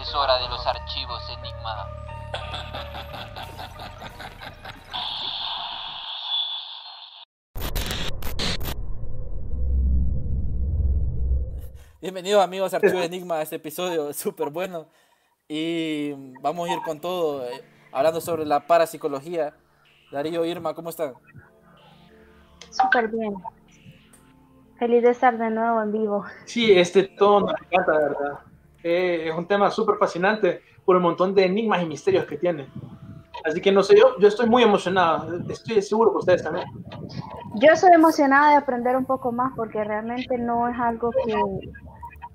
Es hora de los archivos Enigma. Bienvenidos amigos a Archivo Enigma, a este episodio súper bueno. Y vamos a ir con todo, eh, hablando sobre la parapsicología. Darío, Irma, ¿cómo están? Súper bien. Feliz de estar de nuevo en vivo. Sí, este todo me encanta, de verdad. Eh, es un tema súper fascinante por el montón de enigmas y misterios que tiene. Así que no sé, yo, yo estoy muy emocionado. Estoy seguro que ustedes también. Yo soy emocionada de aprender un poco más porque realmente no es algo que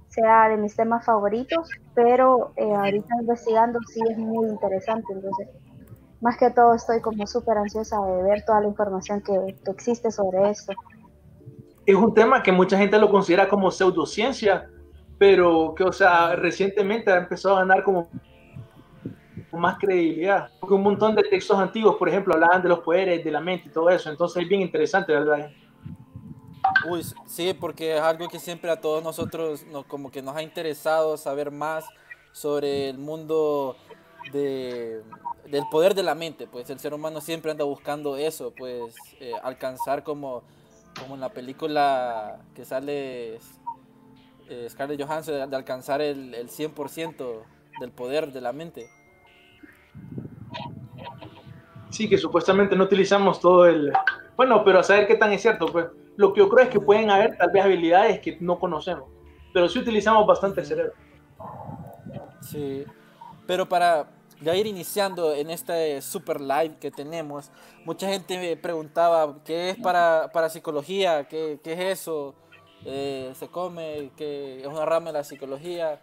sea de mis temas favoritos, pero eh, ahorita investigando sí es muy interesante. Entonces, más que todo estoy como súper ansiosa de ver toda la información que, que existe sobre esto. Es un tema que mucha gente lo considera como pseudociencia, pero que, o sea, recientemente ha empezado a ganar como más credibilidad. Porque un montón de textos antiguos, por ejemplo, hablaban de los poderes, de la mente y todo eso. Entonces es bien interesante, ¿verdad? Uy, sí, porque es algo que siempre a todos nosotros nos, como que nos ha interesado saber más sobre el mundo de, del poder de la mente. Pues el ser humano siempre anda buscando eso, pues eh, alcanzar como, como en la película que sale eh, Scarlett Johansson, de, de alcanzar el, el 100% del poder de la mente. Sí, que supuestamente no utilizamos todo el... Bueno, pero a saber qué tan es cierto, pues lo que yo creo es que pueden haber tal vez habilidades que no conocemos, pero sí utilizamos bastante el cerebro. Sí, pero para ya ir iniciando en este super live que tenemos, mucha gente me preguntaba qué es para, para psicología, ¿Qué, qué es eso, eh, se come, que es una rama de la psicología.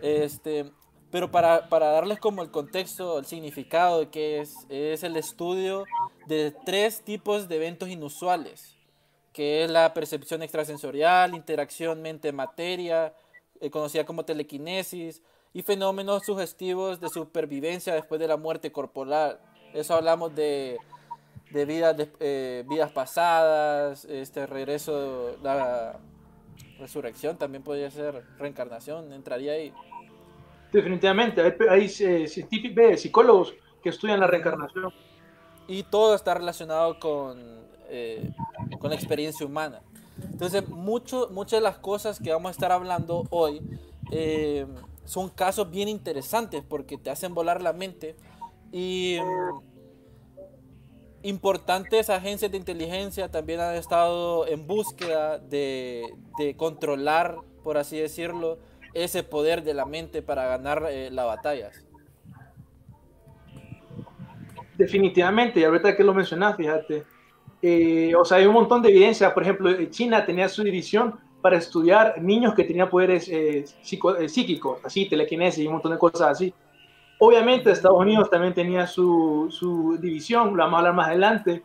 Este, pero para, para, darles como el contexto, el significado de qué es, es el estudio de tres tipos de eventos inusuales que es la percepción extrasensorial, interacción mente-materia, eh, conocida como telequinesis, y fenómenos sugestivos de supervivencia después de la muerte corporal. Eso hablamos de, de vidas, de, eh, vidas pasadas, este regreso, la resurrección también podría ser reencarnación, entraría ahí. Definitivamente, hay, hay eh, psicólogos que estudian la reencarnación. Y todo está relacionado con eh, con la experiencia humana. Entonces, mucho, muchas de las cosas que vamos a estar hablando hoy eh, son casos bien interesantes porque te hacen volar la mente y mm, importantes agencias de inteligencia también han estado en búsqueda de, de controlar, por así decirlo, ese poder de la mente para ganar eh, las batallas. Definitivamente, y ahorita que lo mencionas, fíjate, eh, o sea, hay un montón de evidencia. Por ejemplo, China tenía su división para estudiar niños que tenían poderes eh, eh, psíquicos, así, telequinesis y un montón de cosas así. Obviamente, Estados Unidos también tenía su, su división, lo vamos a hablar más adelante.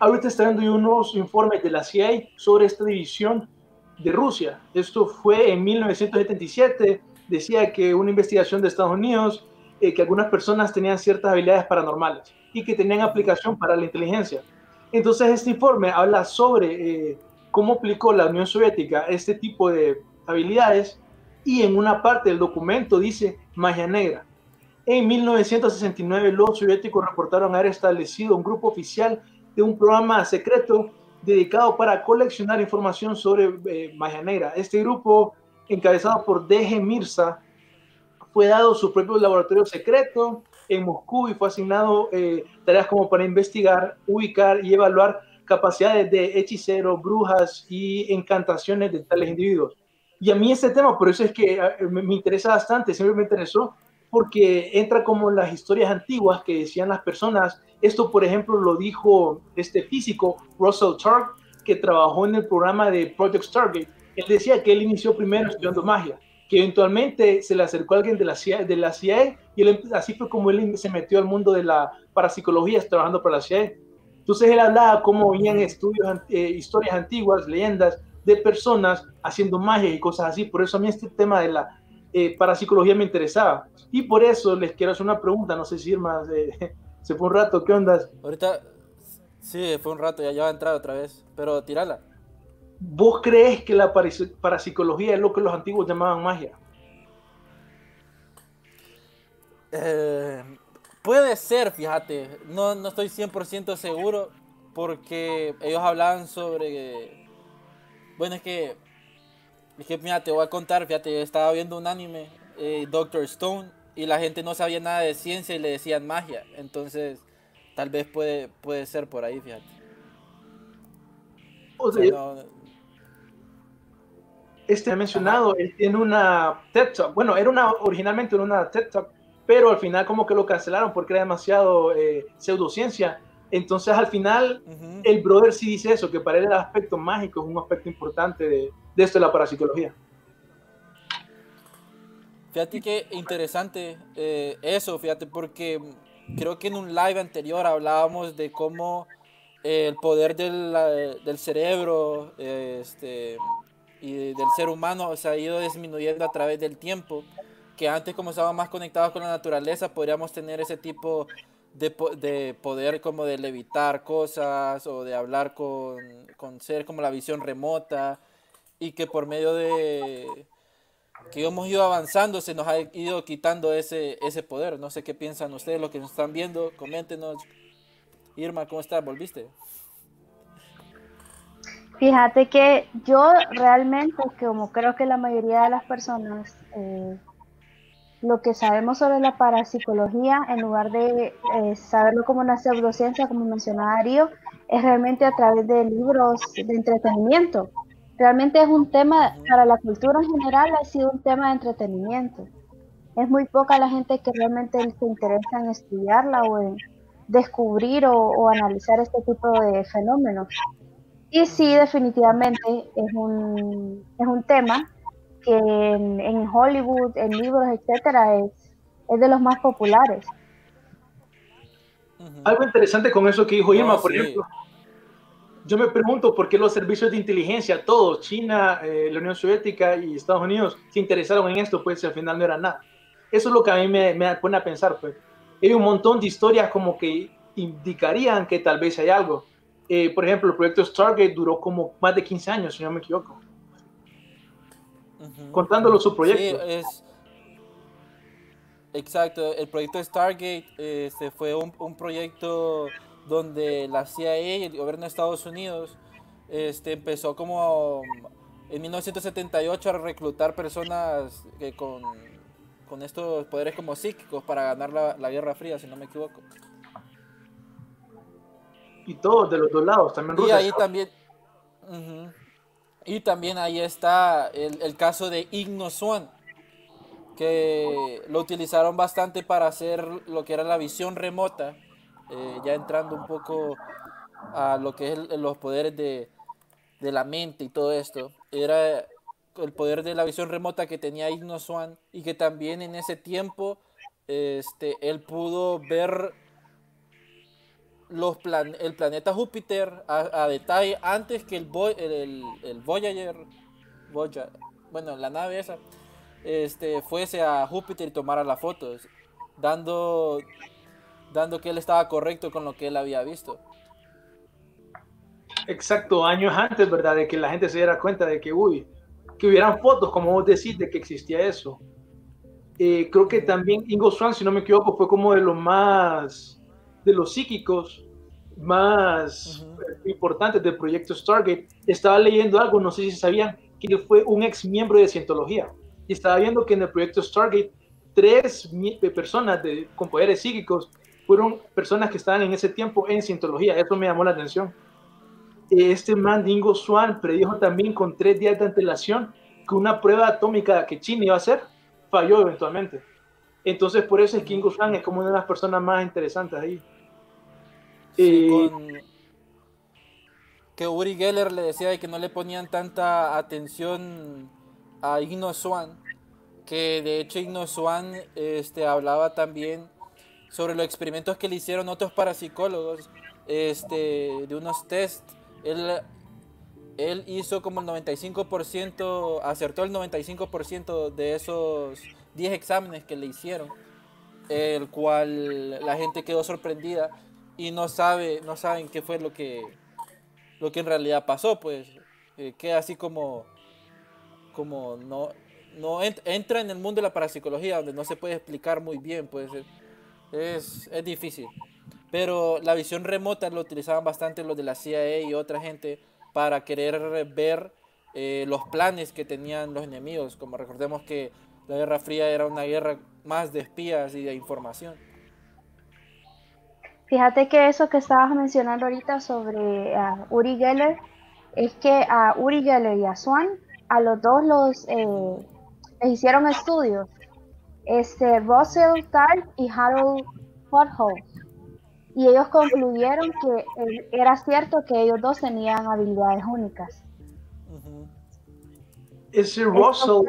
Ahorita está viendo unos informes de la CIA sobre esta división de Rusia. Esto fue en 1977. Decía que una investigación de Estados Unidos, que algunas personas tenían ciertas habilidades paranormales y que tenían aplicación para la inteligencia. Entonces este informe habla sobre eh, cómo aplicó la Unión Soviética este tipo de habilidades y en una parte del documento dice magia negra. En 1969 los soviéticos reportaron haber establecido un grupo oficial de un programa secreto dedicado para coleccionar información sobre eh, magia negra. Este grupo, encabezado por D.G. Mirza, fue dado su propio laboratorio secreto en Moscú y fue asignado eh, tareas como para investigar, ubicar y evaluar capacidades de hechiceros, brujas y encantaciones de tales individuos. Y a mí este tema, por eso es que eh, me interesa bastante, siempre me interesó, porque entra como en las historias antiguas que decían las personas. Esto, por ejemplo, lo dijo este físico, Russell Targ, que trabajó en el programa de Project Stargate, él decía que él inició primero estudiando magia, que eventualmente se le acercó alguien de la CIA, de la CIA y él, así fue como él se metió al mundo de la parapsicología trabajando para la CIA. Entonces él hablaba cómo venían estudios, eh, historias antiguas, leyendas de personas haciendo magia y cosas así. Por eso a mí este tema de la eh, parapsicología me interesaba. Y por eso les quiero hacer una pregunta, no sé si Irma eh, se fue un rato, ¿qué onda? Ahorita, sí, fue un rato, ya, ya va a entrar otra vez, pero tirala. ¿Vos crees que la parapsicología es lo que los antiguos llamaban magia? Eh, puede ser, fíjate, no, no estoy 100% seguro porque ellos hablaban sobre... Bueno, es que... Es que, mira, te voy a contar, fíjate, estaba viendo un anime, eh, Doctor Stone, y la gente no sabía nada de ciencia y le decían magia. Entonces, tal vez puede, puede ser por ahí, fíjate. O sea, este mencionado, él tiene una TED Talk. Bueno, era una originalmente una TED Talk, pero al final como que lo cancelaron porque era demasiado eh, pseudociencia. Entonces al final el brother sí dice eso, que para él el aspecto mágico es un aspecto importante de, de esto de la parapsicología. Fíjate que interesante eh, eso, fíjate, porque creo que en un live anterior hablábamos de cómo eh, el poder del, del cerebro este, y del ser humano se ha ido disminuyendo a través del tiempo, que antes como estábamos más conectados con la naturaleza podríamos tener ese tipo de, de poder como de levitar cosas o de hablar con, con ser como la visión remota y que por medio de que hemos ido avanzando se nos ha ido quitando ese, ese poder. No sé qué piensan ustedes, los que nos están viendo, coméntenos. Irma, ¿cómo estás? ¿Volviste? Fíjate que yo realmente, como creo que la mayoría de las personas, eh, lo que sabemos sobre la parapsicología, en lugar de eh, saberlo como una pseudociencia, como mencionaba Darío, es realmente a través de libros de entretenimiento. Realmente es un tema, para la cultura en general, ha sido un tema de entretenimiento. Es muy poca la gente que realmente se interesa en estudiarla o en descubrir o, o analizar este tipo de fenómenos. Y sí, definitivamente es un, es un tema que en, Hollywood, en libros, etcétera, es, es de los más populares. Algo interesante con eso que dijo Irma, por ejemplo, yo me pregunto por qué los servicios de inteligencia, todos, China, eh, la Unión Soviética y Estados Unidos, se interesaron en esto, pues al final no era nada. Eso es lo que a mí me, me pone a pensar, pues. Hay un montón de historias como que indicarían que tal vez hay algo. Eh, por ejemplo, el proyecto Stargate duró como más de 15 años, si no me equivoco. Contándolo su proyecto. Sí, es... Exacto, el proyecto Stargate este, fue un, un, proyecto donde la CIA y el gobierno de Estados Unidos este, empezó como en 1978 a reclutar personas que con, con estos poderes como psíquicos para ganar la, la Guerra Fría, si no me equivoco y todos de los dos lados, también Rusia. Y ahí también, y también ahí está el, el, caso de Igno Swan, que lo utilizaron bastante para hacer lo que era la visión remota, eh, ya entrando un poco a lo que es los poderes de, de, la mente y todo esto. Era el poder de la visión remota que tenía Igno Swan y que también en ese tiempo este, él pudo ver los plan el planeta Júpiter a, a, detalle antes que el, el, el, Voyager, Voyager, bueno, la nave esa, este, fuese a Júpiter y tomara las fotos, dando, dando que él estaba correcto con lo que él había visto. Exacto, años antes, ¿verdad? De que la gente se diera cuenta de que, uy, que hubieran fotos, como vos decís, de que existía eso. Eh, creo que también Ingo Swan, si no me equivoco, fue como de los más de los psíquicos más importantes del proyecto Stargate. Estaba leyendo algo, no sé si sabían, que fue un ex miembro de Cientología. Y estaba viendo que en el proyecto Stargate, tres personas de, con poderes psíquicos fueron personas que estaban en ese tiempo en Cientología. Eso me llamó la atención. Este man, Dingo Swan, predijo también con tres días de antelación que una prueba atómica que China iba a hacer falló eventualmente. Entonces, por eso es que Ingo Swan es como una de las personas más interesantes ahí. Sí, que Uri Geller le decía que no le ponían tanta atención a Igno Swan, que de hecho Igno Swan este, hablaba también sobre los experimentos que le hicieron otros parapsicólogos, este, de unos test. Él, él hizo como el 95%, acertó el 95% de esos 10 exámenes que le hicieron, el cual la gente quedó sorprendida y no sabe, no saben qué fue lo que, lo que en realidad pasó, pues eh, queda así como, como no, no entra en el mundo de la parapsicología donde no se puede explicar muy bien, pues es, es difícil. Pero la visión remota lo utilizaban bastante los de la CIA y otra gente para querer ver eh, los planes que tenían los enemigos. Como recordemos que la Guerra Fría era una guerra más de espías y de información. Fíjate que eso que estabas mencionando ahorita sobre uh, Uri Geller, es que a Uri Geller y a Swan, a los dos los eh, les hicieron estudios. Este, Russell Tarr y Harold Potholes y ellos concluyeron que era cierto que ellos dos tenían habilidades únicas. Ese Russell.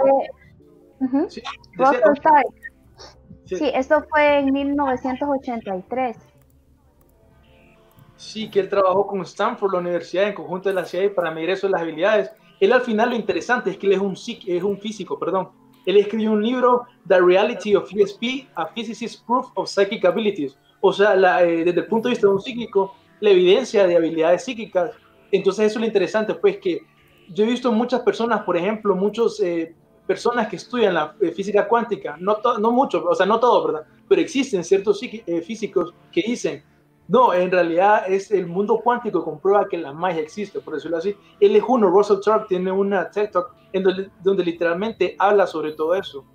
sí, Russell sí. sí, esto fue en 1983. Sí, que él trabajó con Stanford, la universidad, en conjunto de la CIA para medir eso de las habilidades. Él al final lo interesante es que él es un, es un físico, perdón. Él escribió un libro, The Reality of ESP, A Physicist's Proof of Psychic Abilities o sea, eh, desde el punto de vista de un psíquico, la evidencia de habilidades psíquicas. Entonces eso es lo interesante, pues que yo he visto muchas personas, por ejemplo, muchas eh, personas que estudian la eh, física cuántica, no, no muchos, o sea, no todos, ¿verdad? Pero existen ciertos físicos que dicen, no, en realidad es el mundo cuántico comprueba que la magia existe, por decirlo así. Él es uno, Russell Tark tiene una TED Talk en donde, donde, literalmente habla sobre todo eso.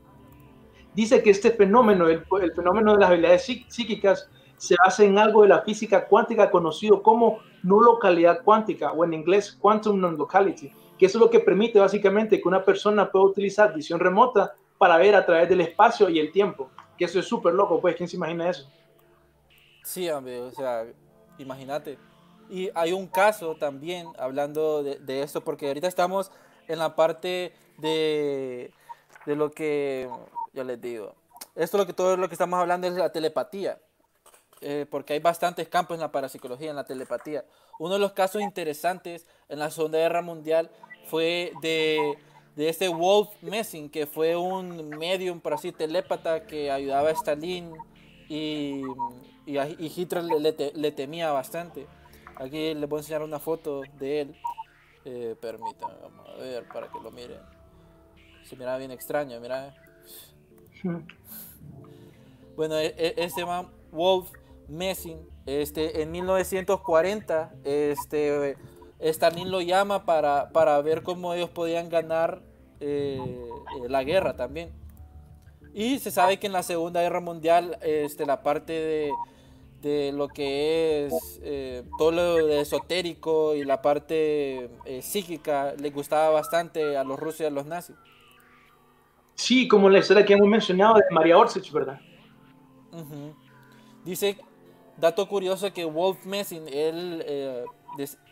Dice que este fenómeno, el, el fenómeno de las habilidades psíquicas, se basa en algo de la física cuántica conocido como no localidad cuántica o en inglés quantum non-locality, que eso es lo que permite básicamente que una persona pueda utilizar visión remota para ver a través del espacio y el tiempo, que eso es súper loco, pues, ¿quién se imagina eso? Sí, o sea, imagínate. Y hay un caso también hablando de, de esto, porque ahorita estamos en la parte de, de lo que, yo les digo, esto lo que todo lo que estamos hablando es la telepatía. Eh, porque hay bastantes campos en la parapsicología, en la telepatía. Uno de los casos interesantes en la Segunda Guerra Mundial fue de, de este Wolf Messing, que fue un medium, por así, telépata que ayudaba a Stalin y, y, Hitler le, le, temía bastante. Aquí les voy a enseñar una foto de él. Eh, permítanme, vamos a ver para que lo miren. Se mira bien extraño, mira. Bueno, e, e, ese man, Wolf, Messing, este, en 1940, este, Stalin lo llama para, para ver cómo ellos podían ganar eh, la guerra también. Y se sabe que en la Segunda Guerra Mundial, este, la parte de, de lo que es eh, todo lo esotérico y la parte psíquica le gustaba bastante a los rusos y a los nazis. Sí, como la historia que hemos mencionado de María Orsich, ¿verdad? Dice Dato curioso que Wolf Messing, él eh,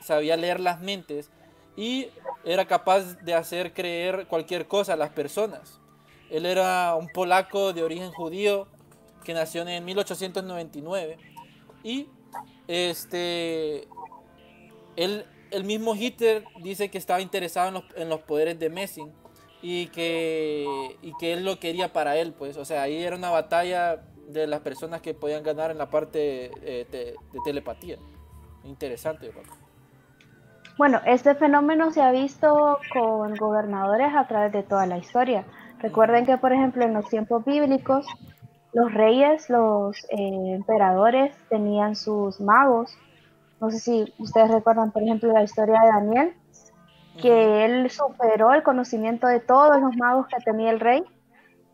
sabía leer las mentes y era capaz de hacer creer cualquier cosa a las personas. Él era un polaco de origen judío que nació en 1899 y este él, el mismo Hitler dice que estaba interesado en los, en los poderes de Messing y que, y que él lo quería para él, pues, o sea, ahí era una batalla de las personas que podían ganar en la parte eh, de, telepatía. Interesante. Bueno, este fenómeno se ha visto con gobernadores a través de toda la historia. Recuerden que, por ejemplo, en los tiempos bíblicos, los reyes, los eh, emperadores tenían sus magos. No sé si ustedes recuerdan, por ejemplo, la historia de Daniel, que él superó el conocimiento de todos los magos que tenía el rey,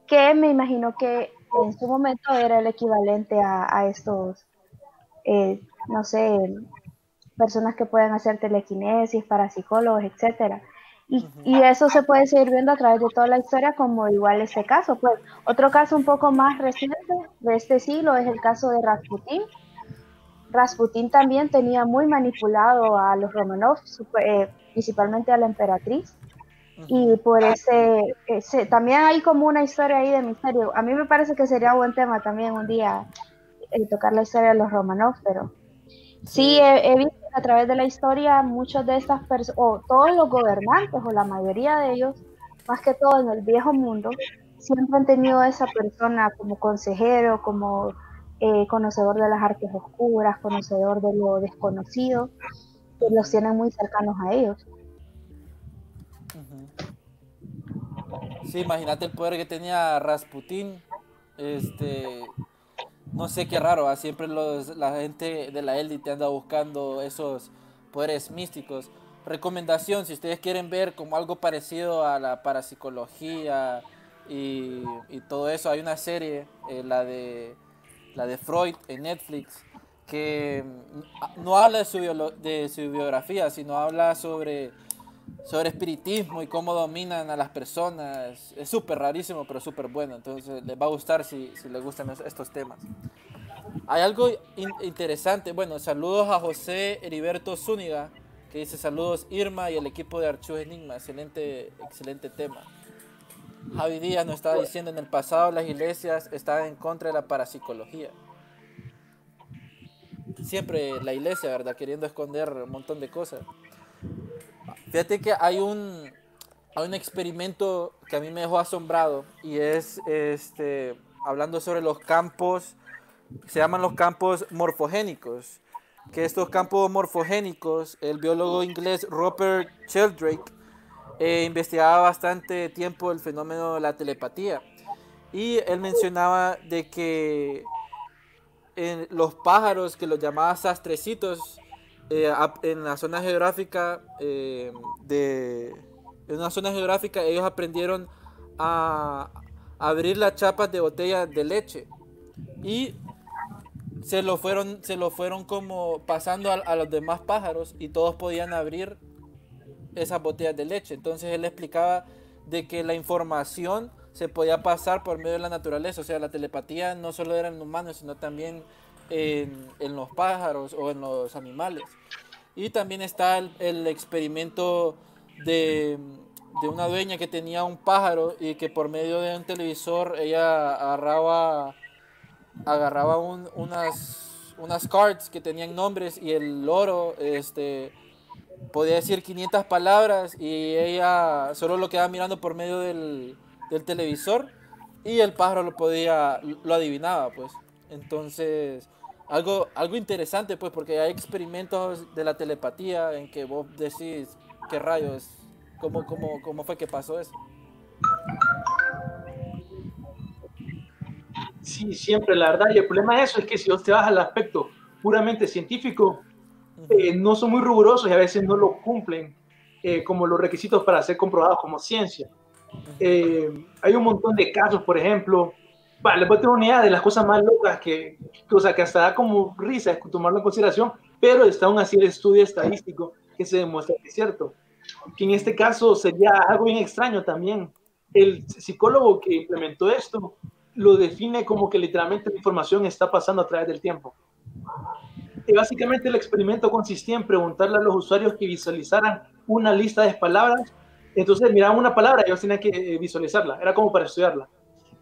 que me imagino que en su momento era el equivalente a, estos, eh, no sé, personas que pueden hacer telequinesis, parapsicólogos, etcétera. Y, y, eso se puede seguir viendo a través de toda la historia como igual este caso. Pues otro caso un poco más reciente de este siglo es el caso de Rasputin, Rasputín también tenía muy manipulado a los Romanov, eh, principalmente a la emperatriz. Y por ese, ese, también hay como una historia ahí de misterio. A mí me parece que sería un buen tema también un día eh, tocar la historia de los Romanov, pero sí he, visto a través de la historia muchos de estas personas, o todos los gobernantes, o la mayoría de ellos, más que todo en el viejo mundo, siempre han tenido a esa persona como consejero, como eh, conocedor de las artes oscuras, conocedor de lo desconocido, que los tienen muy cercanos a ellos. Sí, imagínate el poder que tenía Rasputín. Este, no sé qué raro, ¿ah? siempre los, la gente de la élite anda buscando esos poderes místicos. Recomendación, si ustedes quieren ver como algo parecido a la parapsicología y, todo eso, hay una serie, eh, la de la de Freud en Netflix, que mm, no habla de su, de su biografía, sino habla sobre, sobre espiritismo y cómo dominan a las personas. Es súper rarísimo, pero súper bueno. Entonces les va a gustar si, si les gustan estos temas. Hay algo interesante. Bueno, saludos a José Heriberto Zúñiga, que dice saludos Irma y el equipo de Archivos Enigma. Excelente, excelente tema. Javi Díaz nos estaba diciendo en el pasado las iglesias estaban en contra de la parapsicología. Siempre la iglesia, ¿verdad? Queriendo esconder un montón de cosas. Fíjate que hay un, hay un experimento que a mí me dejó asombrado y es este, hablando sobre los campos, se llaman los campos morfogénicos. Que estos campos morfogénicos, el biólogo inglés Robert Sheldrake eh, investigaba bastante tiempo el fenómeno de la telepatía. Y él mencionaba de que en los pájaros, que los llamaba sastrecitos, eh, en la zona geográfica eh, una zona geográfica ellos aprendieron a abrir las chapas de botella de leche y se lo fueron se lo fueron como pasando a los demás pájaros y todos podían abrir esas botellas de leche. Entonces él explicaba de que la información se podía pasar por medio de la naturaleza, o sea, la telepatía no solo era en humanos, sino también en, los pájaros o en los animales. Y también está el, experimento de, una dueña que tenía un pájaro y que por medio de un televisor ella agarraba, agarraba unas, unas cards que tenían nombres y el loro este, podía decir 500 palabras y ella solo lo quedaba mirando por medio del, televisor y el pájaro lo podía, lo adivinaba, pues. Entonces, algo, algo interesante, pues, porque hay experimentos de la telepatía en que vos decís, ¿qué rayos? ¿Cómo, cómo, cómo fue que pasó eso? Sí, siempre, la verdad. Y el problema de eso es que si vos te vas al aspecto puramente científico, eh, no son muy rigurosos y a veces no lo cumplen eh, como los requisitos para ser comprobados como ciencia. Eh, hay un montón de casos, por ejemplo, vale, les voy a tener una idea de las cosas más locas que, que, o sea, que hasta da como risa tomarlo en consideración, pero está aún así el estudio estadístico que se demuestra que es cierto. Que en este caso sería algo bien extraño también. El psicólogo que implementó esto lo define como que literalmente la información está pasando a través del tiempo. Y básicamente el experimento consistía en preguntarle a los usuarios que visualizaran una lista de palabras. Entonces miraban una palabra y ellos tenían que eh, visualizarla. Era como para estudiarla.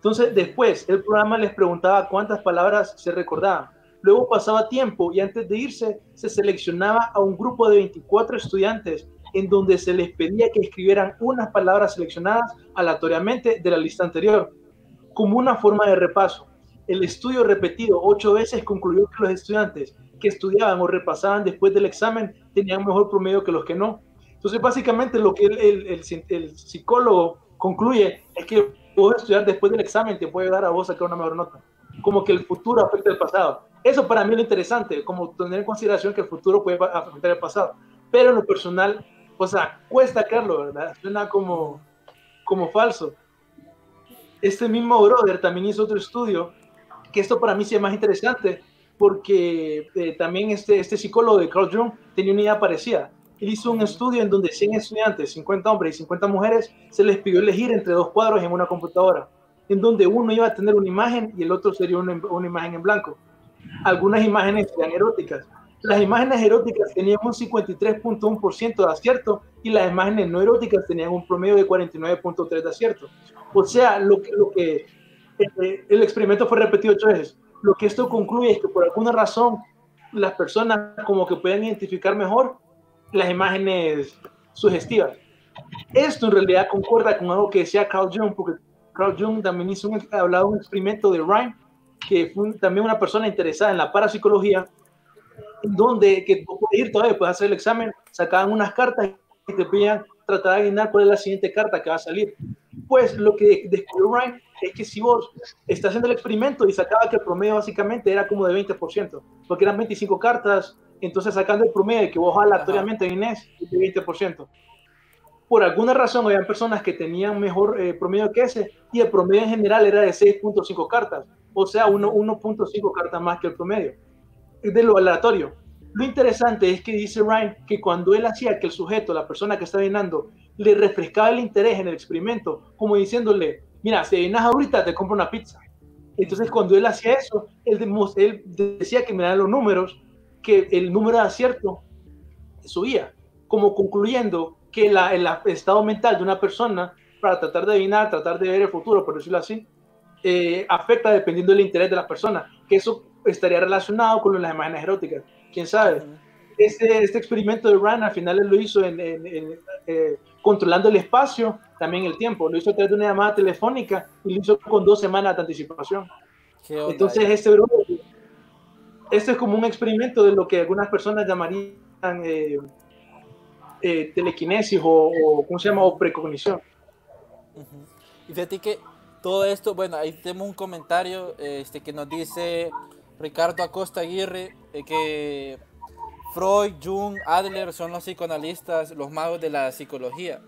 Entonces después el programa les preguntaba cuántas palabras se recordaban. Luego pasaba tiempo y antes de irse se seleccionaba a un grupo de 24 estudiantes en donde se les pedía que escribieran unas palabras seleccionadas aleatoriamente de la lista anterior, como una forma de repaso. El estudio repetido ocho veces concluyó que los estudiantes que estudiaban o repasaban después del examen tenían mejor promedio que los que no. Entonces, básicamente lo que el, el, psicólogo concluye es que poder estudiar después del examen te puede dar a vos sacar una mejor nota. Como que el futuro afecta el pasado. Eso para mí es lo interesante, como tener en consideración que el futuro puede afectar el pasado. Pero en lo personal, o sea, cuesta creerlo, ¿verdad? Suena como, como falso. Este mismo brother también hizo otro estudio, que esto para mí sí es más interesante, porque eh, también este, este psicólogo de Carl Jung tenía una idea parecida. Hizo un estudio en donde 100 estudiantes, 50 hombres y 50 mujeres, se les pidió elegir entre dos cuadros en una computadora, en donde uno iba a tener una imagen y el otro sería una, una imagen en blanco. algunas imágenes eran eróticas. Las imágenes eróticas tenían un 53.1% de acierto y las imágenes no eróticas tenían un promedio de 49.3% de acierto. O sea, lo que, lo que eh, el experimento fue repetido ocho veces. Lo que esto concluye es que por alguna razón las personas como que pueden identificar mejor las imágenes sugestivas. Esto en realidad concuerda con algo que decía Carl Jung, porque Carl Jung también hizo un, hablado un experimento de Ryan, que fue también una persona interesada en la parapsicología, donde que puedes ir todavía, puedes hacer el examen, sacaban unas cartas y te pedían tratar de adivinar cuál es la siguiente carta que va a salir. Pues lo que descubrió Ryan es que si vos estás haciendo el experimento y sacaba que el promedio básicamente era como de 20%, porque eran 25 cartas, entonces sacando el promedio que vos aleatoriamente Inés, de 20%. Por alguna razón había personas que tenían mejor eh, promedio que ese y el promedio en general era de 6.5 cartas, o sea, 1.5 cartas más que el promedio de lo aleatorio. Lo interesante es que dice Ryan que cuando él hacía que el sujeto, la persona que está adivinando, le refrescaba el interés en el experimento, como diciéndole, mira, si adivinas ahorita, te compro una pizza. Entonces, cuando él hacía eso, él, él decía que miraba los números, que el número de acierto subía, como concluyendo que el estado mental de una persona para tratar de adivinar, tratar de ver el futuro, por decirlo así, eh, afecta dependiendo del interés de la persona, que eso estaría relacionado con las imágenes eróticas, quién sabe. Este, este experimento de Ryan al final él lo hizo en, eh, controlando el espacio, también el tiempo, lo hizo a través de una llamada telefónica y lo hizo con dos semanas de anticipación. Entonces, este, este es como un experimento de lo que algunas personas llamarían eh, eh, telequinesis o, ¿cómo se llama? O precognición. Y fíjate que todo esto, bueno, ahí tenemos un comentario este, que nos dice Ricardo Acosta Aguirre eh, que Freud, Jung, Adler son los psicoanalistas, los magos de la psicología.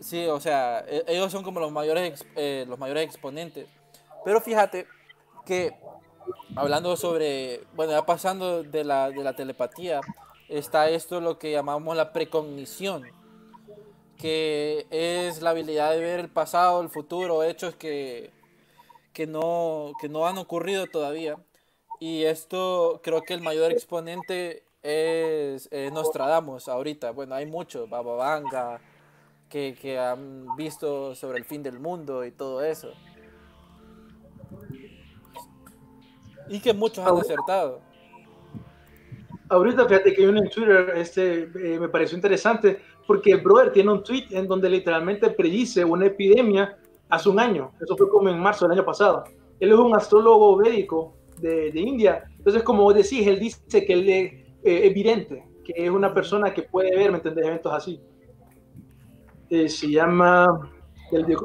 Sí, o sea, e, ellos son como los mayores, eh, los mayores exponentes. Pero fíjate que hablando sobre, bueno, ya pasando de la, de la telepatía, está esto lo que llamamos la precognición, que es la habilidad de ver el pasado, el futuro, hechos que, que, no, que no han ocurrido todavía. Y esto creo que el mayor exponente es Nostradamus ahorita. Bueno, hay muchos, Baba Vanga, que, que han visto sobre el fin del mundo y todo eso. Y que muchos han acertado ahorita fíjate que hay uno en Twitter, este, eh, me pareció interesante, porque el brother tiene un tweet en donde literalmente predice una epidemia hace un año. Eso fue como en marzo del año pasado. Él es un astrólogo médico de, de India. Entonces, como vos decís, él dice que él es eh, evidente, que es una persona que puede ver, ¿me entendés? Eventos así. Eh, se llama el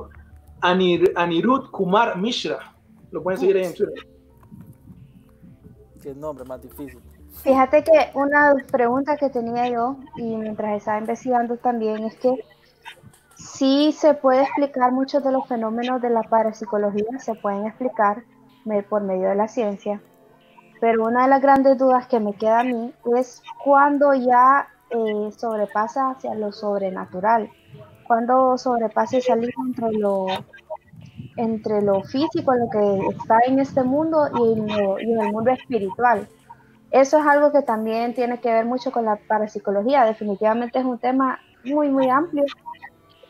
Anir, Anirudh Kumar Mishra. Lo pueden seguir ahí en Twitter. Qué nombre más difícil. Fíjate que una pregunta que tenía yo y mientras estaba investigando también es que sí se puede explicar muchos de los fenómenos de la parapsicología, se pueden explicar por medio de la ciencia, pero una de las grandes dudas que me queda a mí es cuando ya eh, sobrepasa hacia lo sobrenatural, cuando sobrepasa esa línea entre lo, entre lo físico, lo que está en este mundo y y en el mundo espiritual eso es algo que también tiene que ver mucho con la parapsicología. Definitivamente es un tema muy, muy amplio,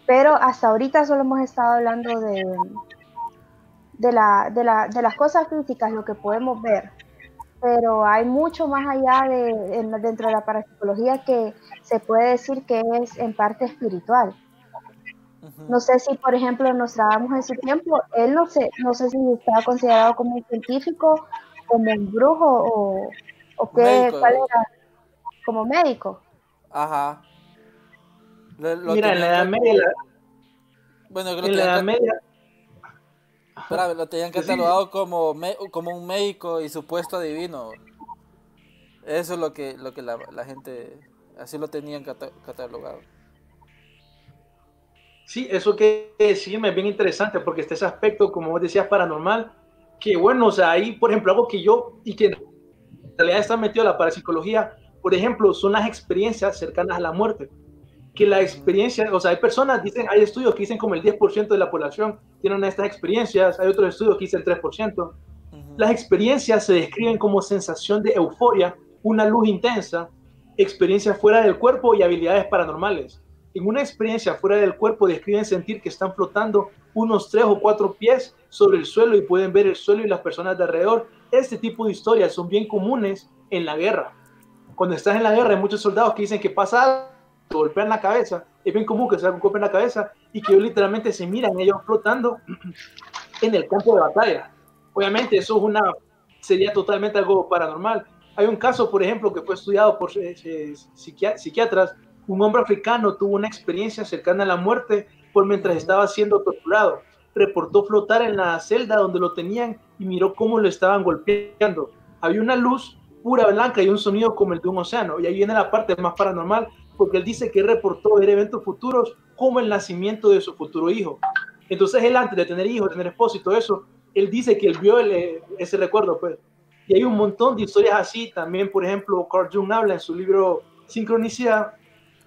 pero hasta ahorita solo hemos estado hablando de, de, la, de las cosas físicas, lo que podemos ver. Pero hay mucho más allá de, dentro de la parapsicología que se puede decir que es en parte espiritual. No sé si, por ejemplo, nos trabajamos en su tiempo, él no sé, no sé si estaba considerado como un científico, como un brujo o, ¿O qué? ¿Cuál era? ¿Como médico? Ajá. Mira, en la Edad Media. Bueno, creo que. En la Edad Media. lo tenían catalogado como, como un médico y supuesto adivino. Eso es lo que, lo que la, la gente. Así lo tenían catalogado. Sí, eso que sí me es bien interesante porque está ese aspecto, como vos decías, paranormal, que bueno, o sea, ahí, por ejemplo, algo que yo, y que realidad está metido a la parapsicología, por ejemplo, son las experiencias cercanas a la muerte. Que la experiencia, o sea, hay personas, dicen, hay estudios que dicen como el 10% de la población tienen estas experiencias, hay otros estudios que dicen el 3%. Las experiencias se describen como sensación de euforia, una luz intensa, experiencias fuera del cuerpo y habilidades paranormales. En una experiencia fuera del cuerpo describen sentir que están flotando unos tres o cuatro pies sobre el suelo y pueden ver el suelo y las personas de alrededor. Este tipo de historias son bien comunes en la guerra. Cuando estás en la guerra hay muchos soldados que dicen que pasa algo, te golpean la cabeza. Es bien común que se haga un golpe en la cabeza y que literalmente se miran ellos flotando en el campo de batalla. Obviamente eso es una, sería totalmente algo paranormal. Hay un caso, por ejemplo, que fue estudiado por eh, eh, psiquiatras. Un hombre africano tuvo una experiencia cercana a la muerte por mientras estaba siendo torturado. Reportó flotar en la celda donde lo tenían y miró cómo lo estaban golpeando. Había una luz pura blanca y un sonido como el de un océano. Y ahí viene la parte más paranormal, porque él dice que reportó ver eventos futuros como el nacimiento de su futuro hijo. Entonces él antes de tener hijos, tener esposo y todo eso, él dice que él vio ese recuerdo, pues. Y hay un montón de historias así. También, por ejemplo, Carl Jung habla en su libro Sincronicidad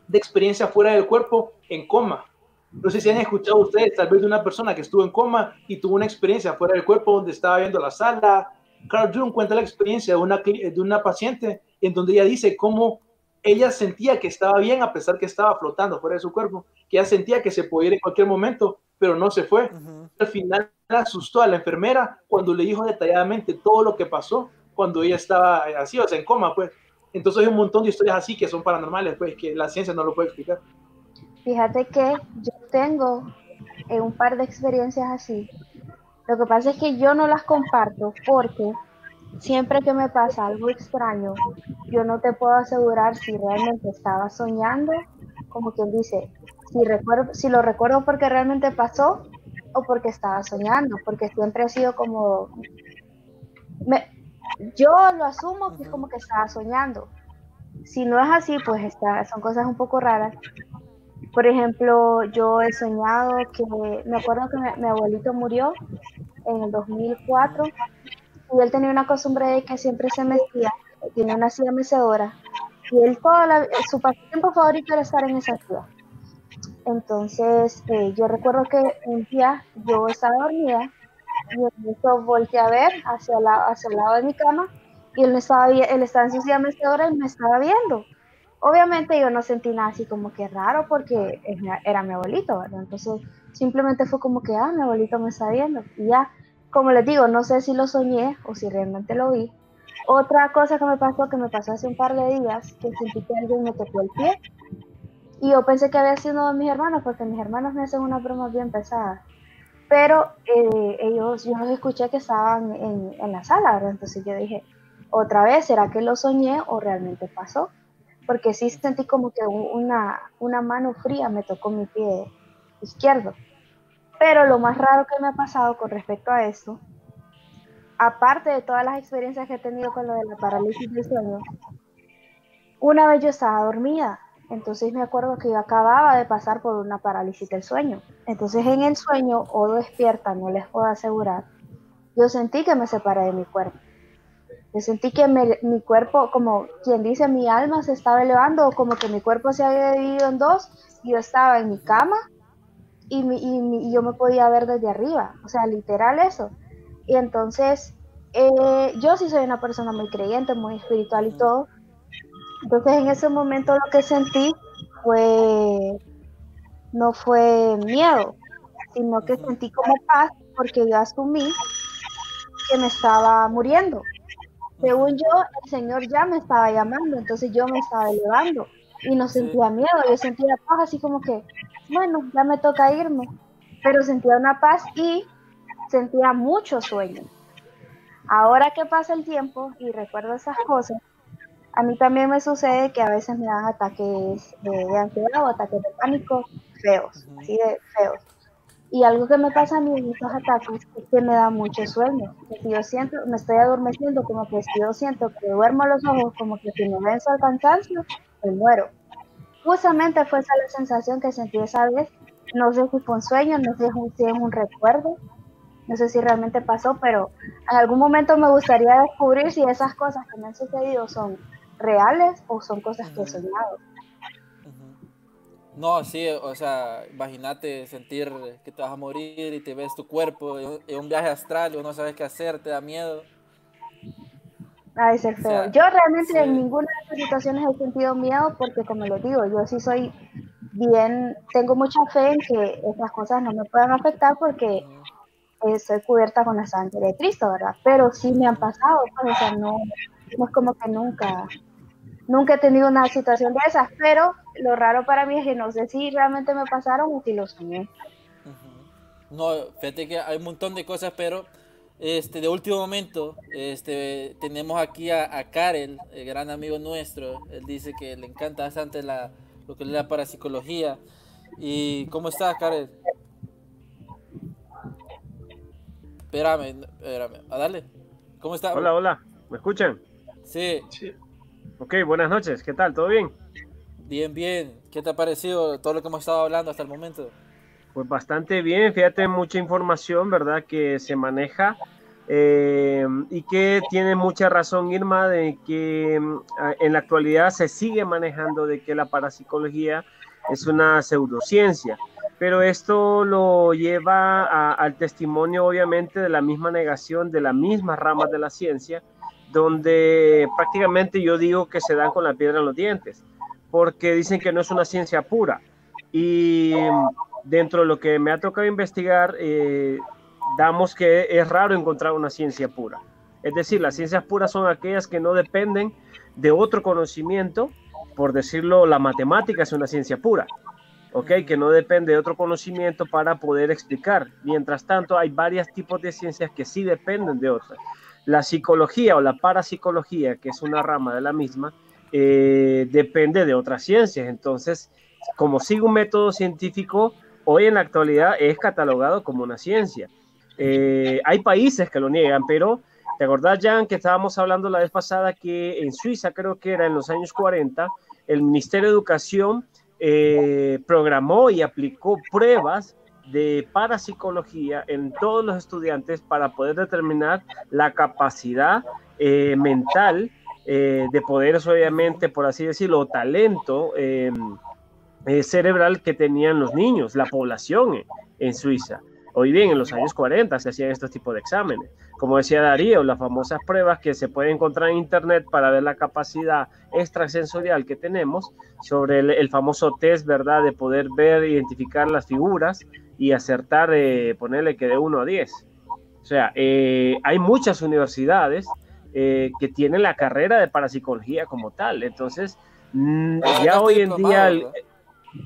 de experiencia fuera del cuerpo en coma. No sé si han escuchado ustedes tal vez de una persona que estuvo en coma y tuvo una experiencia fuera del cuerpo donde estaba viendo la sala. Carl Jung cuenta la experiencia de una, de una paciente en donde ella dice cómo ella sentía que estaba bien a pesar que estaba flotando fuera de su cuerpo, que ella sentía que se podía ir en cualquier momento, pero no se fue. Al final asustó a la enfermera cuando le dijo detalladamente todo lo que pasó cuando ella estaba así, o sea, en coma, pues. Entonces hay un montón de historias así que son paranormales, pues, que la ciencia no lo puede explicar. Fíjate que yo tengo eh, un par de experiencias así. Lo que pasa es que yo no las comparto porque siempre que me pasa algo extraño, yo no te puedo asegurar si realmente estaba soñando, como quien dice, si, recuerdo, si lo recuerdo porque realmente pasó o porque estaba soñando, porque siempre ha sido como... Me, yo lo asumo que es como que estaba soñando. Si no es así, pues está, son cosas un poco raras. Por ejemplo, yo he soñado que, me acuerdo que mi, abuelito murió en el 2004 y él tenía una costumbre de que siempre se metía, tenía una silla mecedora y él toda la, su pasatiempo favorito era estar en esa silla. Entonces, eh, yo recuerdo que un día yo estaba dormida y yo volteé a ver hacia, la, hacia el lado de mi cama y él, estaba, él estaba en su silla mecedora y me estaba viendo. Obviamente yo no sentí nada así como que raro porque era mi abuelito, ¿verdad? Entonces simplemente fue como que, ah, mi abuelito me está viendo. Y ya, como les digo, no sé si lo soñé o si realmente lo vi. Otra cosa que me pasó, que me pasó hace un par de días, que sentí que alguien me tocó el pie. Y yo pensé que había sido uno de mis hermanos, porque mis hermanos me hacen una broma bien pesada. Pero eh, ellos, yo los escuché que estaban en, en la sala, ¿verdad? Entonces yo dije, otra vez, ¿será que lo soñé o realmente pasó? porque sí sentí como que una, una mano fría me tocó mi pie izquierdo. Pero lo más raro que me ha pasado con respecto a eso, aparte de todas las experiencias que he tenido con lo de la parálisis del sueño, una vez yo estaba dormida, entonces me acuerdo que yo acababa de pasar por una parálisis del sueño. Entonces en el sueño o despierta, no les puedo asegurar, yo sentí que me separé de mi cuerpo. Yo sentí que mi cuerpo, como quien dice, mi alma se estaba elevando, como que mi cuerpo se había dividido en dos, yo estaba en mi cama y, y, yo me podía ver desde arriba, o sea, literal eso. Y entonces, eh, yo sí soy una persona muy creyente, muy espiritual y todo. Entonces, en ese momento lo que sentí fue, no fue miedo, sino que sentí como paz porque yo asumí que me estaba muriendo. Según yo, el Señor ya me estaba llamando, entonces yo me estaba elevando y no sentía miedo, yo sentía paz, así como que, bueno, ya me toca irme, pero sentía una paz y sentía mucho sueño. Ahora que pasa el tiempo y recuerdo esas cosas, a mí también me sucede que a veces me dan ataques de, ansiedad o ataques de pánico feos, así de feos. Y algo que me pasa a mí en estos ataques es que me da mucho sueño. Que si yo siento, me estoy adormeciendo, como que si yo siento que duermo los ojos, como que si me venzo al cansancio, me muero. Justamente fue esa la sensación que sentí esa vez. No sé si fue un sueño, no sé si es un recuerdo, no sé si realmente pasó, pero en algún momento me gustaría descubrir si esas cosas que me han sucedido son reales o son cosas que he soñado. No, sí, o sea, imagínate sentir que te vas a morir y te ves tu cuerpo en un viaje astral y no sabes qué hacer, te da miedo. Ha de ser feo. yo realmente en ninguna de estas situaciones he sentido miedo porque, como les digo, yo sí soy bien, tengo mucha fe en que esas cosas no me puedan afectar porque estoy cubierta con la sangre de Cristo, ¿verdad? Pero sí me han pasado, pues, o sea, no, no es como que nunca, nunca he tenido una situación de esas, pero lo raro para mí es que no sé si realmente me pasaron o si lo soñé. No, fíjate que hay un montón de cosas, pero este, de último momento, este, tenemos aquí a, a Karel, el gran amigo nuestro. Él dice que le encanta bastante la, lo que es la parapsicología. ¿Y cómo estás, Karel? Espérame, espérame, a darle. ¿Cómo estás? Hola, hola, ¿me escuchan? Sí. Sí. Ok, buenas noches, ¿qué tal? ¿Todo bien? Bien, bien. ¿Qué te ha parecido todo lo que hemos estado hablando hasta el momento? Pues bastante bien, fíjate, mucha información, ¿verdad? Que se maneja eh, y que tiene mucha razón Irma de que mm, en la actualidad se sigue manejando de que la parapsicología es una pseudociencia, pero esto lo lleva a- al testimonio obviamente de la misma negación de las mismas ramas de la ciencia, donde prácticamente yo digo que se dan con la piedra en los dientes, porque dicen que no es una ciencia pura. Y dentro de lo que me ha tocado investigar, eh, damos que es raro encontrar una ciencia pura. Es decir, las ciencias puras son aquellas que no dependen de otro conocimiento, por decirlo, la matemática es una ciencia pura, ¿ok? Que no depende de otro conocimiento para poder explicar. Mientras tanto, hay varios tipos de ciencias que sí dependen de otras. La psicología o la parapsicología, que es una rama de la misma, eh, depende de otras ciencias. Entonces, como sigue un método científico, hoy en la actualidad es catalogado como una ciencia. Eh, hay países que lo niegan, pero ¿te acordás, Jan, que estábamos hablando la vez pasada que en Suiza, creo que era en los años 40, el Ministerio de Educación eh, programó y aplicó pruebas de parapsicología en todos los estudiantes para poder determinar la capacidad eh, mental eh, de poderes, obviamente, por así decirlo, o talento eh, eh, cerebral que tenían los niños, la población en, Suiza. Hoy bien, en los años 40 se hacían estos tipos de exámenes. Como decía Darío, las famosas pruebas que se pueden encontrar en Internet para ver la capacidad extrasensorial que tenemos sobre el, el famoso test, ¿verdad? De poder ver, identificar las figuras y acertar, eh, ponerle que de 1 a 10. O sea, eh, hay muchas universidades eh, que tienen la carrera de parapsicología como tal. Entonces, mm, ya hoy en día...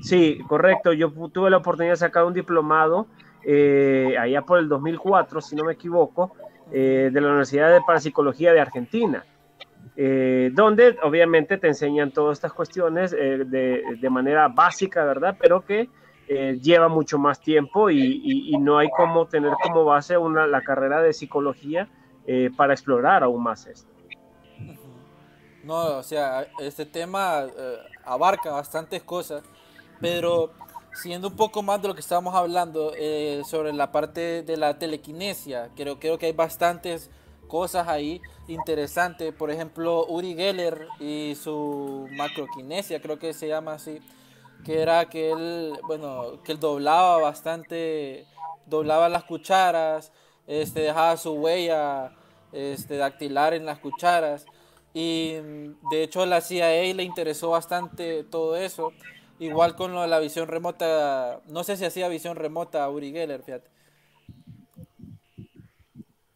Sí, correcto. Yo tuve la oportunidad de sacar un diplomado eh, allá por el 2004, si no me equivoco, eh, de la Universidad de Parapsicología de Argentina, eh, donde obviamente te enseñan todas estas cuestiones eh, de, de manera básica, ¿verdad? Pero que lleva mucho más tiempo y, y- no hay como tener como base una, la carrera de psicología para explorar aún más esto. No, o sea, este tema abarca bastantes cosas, pero siguiendo un poco más de lo que estábamos hablando eh, sobre la parte de la telequinesia, creo, creo que hay bastantes cosas ahí interesantes. Por ejemplo, Uri Geller y su macroquinesia, creo que se llama así, que era que él, bueno, que él doblaba bastante, doblaba las cucharas, este, dejaba su huella este, dactilar en las cucharas. Y mm, de hecho la CIA le interesó bastante todo eso. Igual con lo de la visión remota, no sé si hacía visión remota a Uri Geller, fíjate.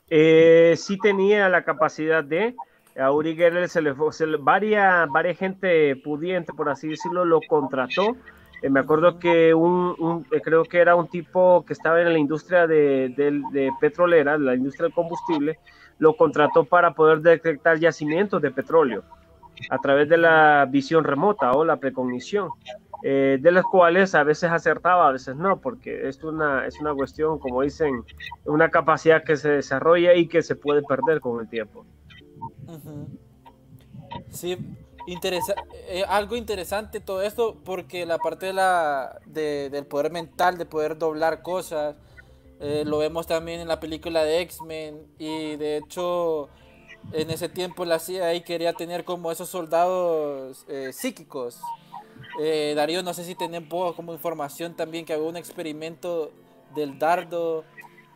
Eh, sí tenía la capacidad de, a Uri Geller se le, se le- varias, varias gente pudiente, por así decirlo, lo contrató. Eh, me acuerdo que un, un- eh, creo que era un tipo que estaba en la industria de, de petrolera, la industria del combustible, lo contrató para poder detectar yacimientos de petróleo a través de la visión remota o la precognición, eh, de las cuales a veces acertaba, a veces no, porque es una, es una cuestión, como dicen, una capacidad que se desarrolla y que se puede perder con el tiempo. Sí, interesa eh, algo interesante todo esto porque la parte de la, de- del poder mental, de poder doblar cosas, eh, lo vemos también en la película de X-Men y de hecho en ese tiempo la CIA quería tener como esos soldados psíquicos. Eh, Darío, no sé si tenés vos como información también que había un experimento del dardo,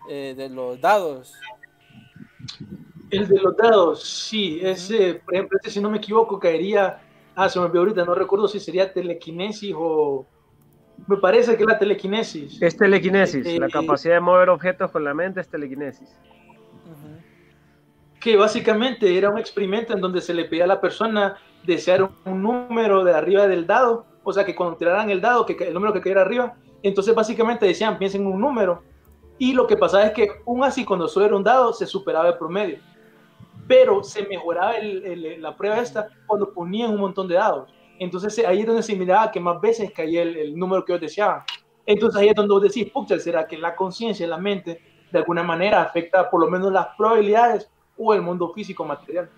eh, de los dados. El de los dados, sí, ese, por ejemplo, este, si no me equivoco, caería, ah, se me olvidó ahorita, no recuerdo si sería telequinesis o, me parece que la telequinesis. Es telequinesis, la eh, capacidad de mover objetos con la mente es telequinesis. Que básicamente era un experimento en donde se le pedía a la persona desear un número de arriba del dado, o sea, que cuando tiraran el dado, que el número que cayera arriba, entonces básicamente decían, piensen en un número, y lo que pasaba es que un así cuando solo era un dado se superaba el promedio, pero se mejoraba la prueba esta cuando ponían un montón de dados. Entonces ahí es donde se miraba que más veces caía el, número que ellos deseaban. Entonces ahí es donde vos decís, pucha, ¿será que la conciencia, la mente, de alguna manera afecta por lo menos las probabilidades o el mundo físico material?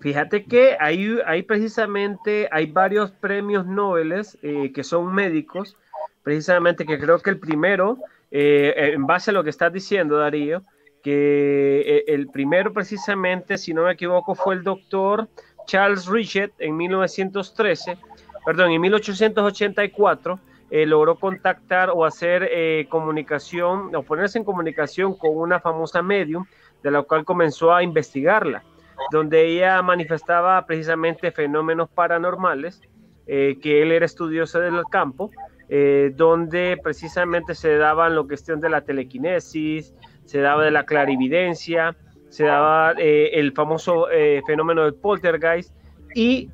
Fíjate que hay, hay precisamente, hay varios premios Nobel eh, que son médicos, precisamente que creo que el primero, eh, en base a lo que estás diciendo, Darío, que eh, el primero precisamente, si no me equivoco, fue el doctor Charles Richet en 1913, perdón, en 1884, logró contactar o hacer comunicación, o ponerse en comunicación con una famosa medium, de la cual comenzó a investigarla donde ella manifestaba precisamente fenómenos paranormales, eh, que él era estudioso del campo, eh, donde precisamente se daba la cuestión de la telequinesis, se daba de la clarividencia, se daba eh, el famoso fenómeno del poltergeist, y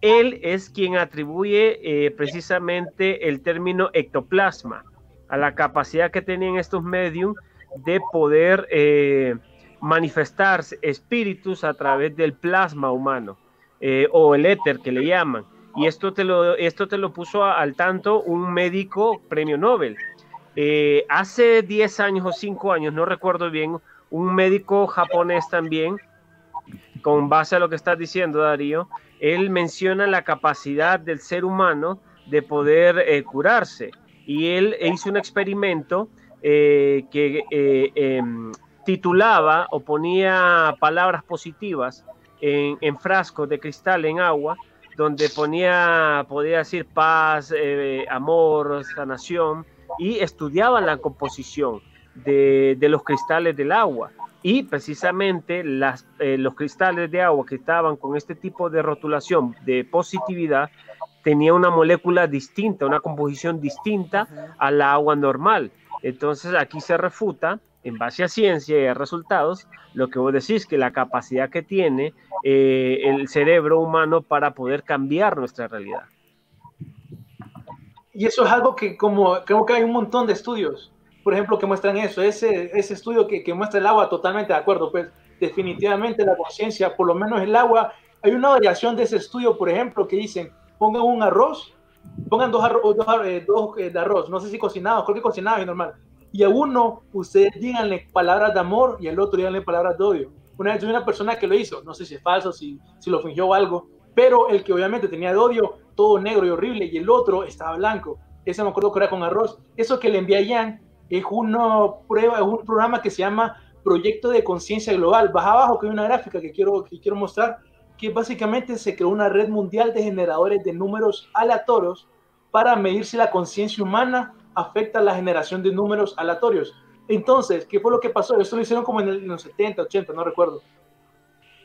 él es quien atribuye precisamente el término ectoplasma a la capacidad que tenían estos medios de poder manifestarse espíritus a través del plasma humano eh, o el éter que le llaman. Y esto te lo, esto te lo puso al tanto un médico premio Nobel. Eh, hace 10 años o 5 años, no recuerdo bien, un médico japonés también, con base a lo que estás diciendo, Darío, él menciona la capacidad del ser humano de poder eh, curarse. Y él hizo un experimento que em, titulaba o ponía palabras positivas en, frascos de cristal en agua, donde ponía, podía decir paz, eh, amor, sanación, y estudiaban la composición de, los cristales del agua. Y precisamente las, eh, los cristales de agua que estaban con este tipo de rotulación de positividad tenía una molécula distinta, una composición distinta a la agua normal. Entonces aquí se refuta en base a ciencia y a resultados, lo que vos decís, que la capacidad que tiene eh, el cerebro humano para poder cambiar nuestra realidad. Y eso es algo que como creo que hay un montón de estudios, por ejemplo, que muestran eso, ese, ese estudio que, que muestra el agua, totalmente de acuerdo, pues definitivamente la conciencia, por lo menos el agua, hay una variación de ese estudio, por ejemplo, que dicen, pongan un arroz, pongan dos, arroz, dos, eh, dos eh, de arroz, no sé si cocinados, creo que cocinados es normal, y a uno ustedes díganle palabras de amor y al otro díganle palabras de odio. Una vez una persona que lo hizo, no sé si es falso, si, si lo fingió o algo, pero el que obviamente tenía de odio, todo negro y horrible, y el otro estaba blanco. Ese me acuerdo que era con arroz. Eso que le Jan es una prueba, es un programa que se llama Proyecto de Conciencia Global. Baja abajo que hay una gráfica que quiero, que quiero mostrar, que básicamente se creó una red mundial de generadores de números aleatorios para medirse la conciencia humana afecta la generación de números aleatorios. Entonces, ¿qué fue lo que pasó? Esto lo hicieron como en, los 70, 80, no recuerdo.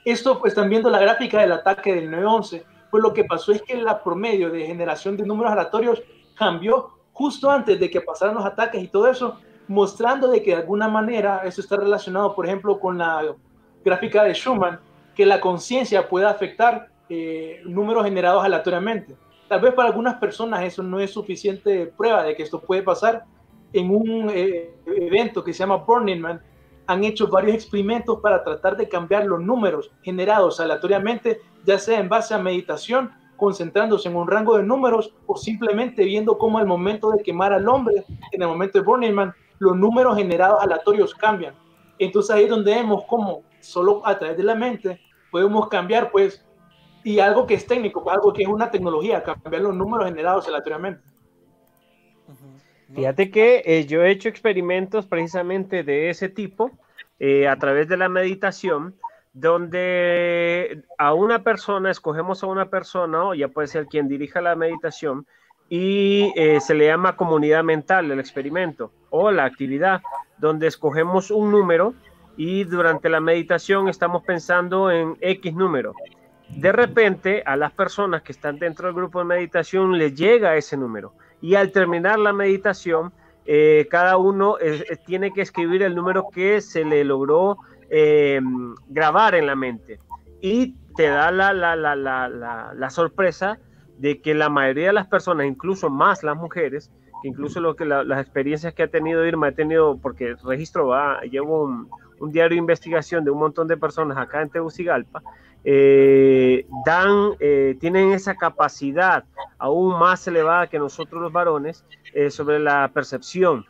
Esto, pues, están viendo la gráfica del ataque del 9-11. Pues lo que pasó es que la promedio de generación de números aleatorios cambió justo antes de que pasaran los ataques y todo eso, mostrando de que de alguna manera eso está relacionado, por ejemplo, con la gráfica de Schumann, que la conciencia puede afectar eh, números generados aleatoriamente. Tal vez para algunas personas eso no es suficiente prueba de que esto puede pasar. En un eh, evento que se llama Burning Man, han hecho varios experimentos para tratar de cambiar los números generados aleatoriamente, ya sea en base a meditación, concentrándose en un rango de números o simplemente viendo cómo al momento de quemar al hombre, en el momento de Burning Man, los números generados aleatorios cambian. Entonces ahí es donde vemos cómo solo a través de la mente podemos cambiar pues y algo que es técnico, algo que es una tecnología, cambiar los números generados aleatoriamente. Fíjate que eh, yo he hecho experimentos precisamente de ese tipo eh, a través de la meditación, donde a una persona, escogemos a una persona, o ya puede ser quien dirija la meditación, y eh, se le llama comunidad mental el experimento o la actividad, donde escogemos un número y durante la meditación estamos pensando en X número. De repente a las personas que están dentro del grupo de meditación les llega ese número y al terminar la meditación eh, cada uno tiene que escribir el número que se le logró eh, grabar en la mente y te da la, la, la, la, sorpresa de que la mayoría de las personas, incluso más las mujeres, que incluso lo que las experiencias que ha tenido Irma, he tenido, porque registro va, llevo un, un diario de investigación de un montón de personas acá en Tegucigalpa, eh, dan, eh, tienen esa capacidad aún más elevada que nosotros los varones eh, sobre la percepción.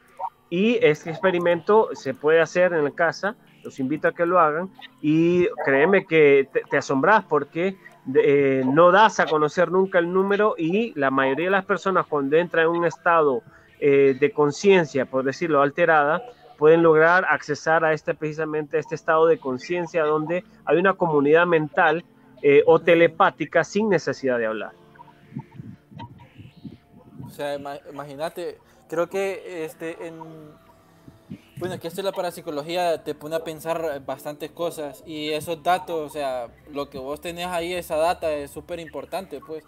Y este experimento se puede hacer en la casa, los invito a que lo hagan y créeme que te, asombras porque no das a conocer nunca el número y la mayoría de las personas cuando entran en un estado de conciencia, por decirlo, alterada, pueden lograr accesar a este precisamente a este estado de conciencia donde hay una comunidad mental eh, o telepática sin necesidad de hablar. O sea, imagínate, creo que este en bueno, que esto es la parapsicología te pone a pensar bastantes cosas y esos datos, o sea, lo que vos tenés ahí, esa data es súper importante, pues.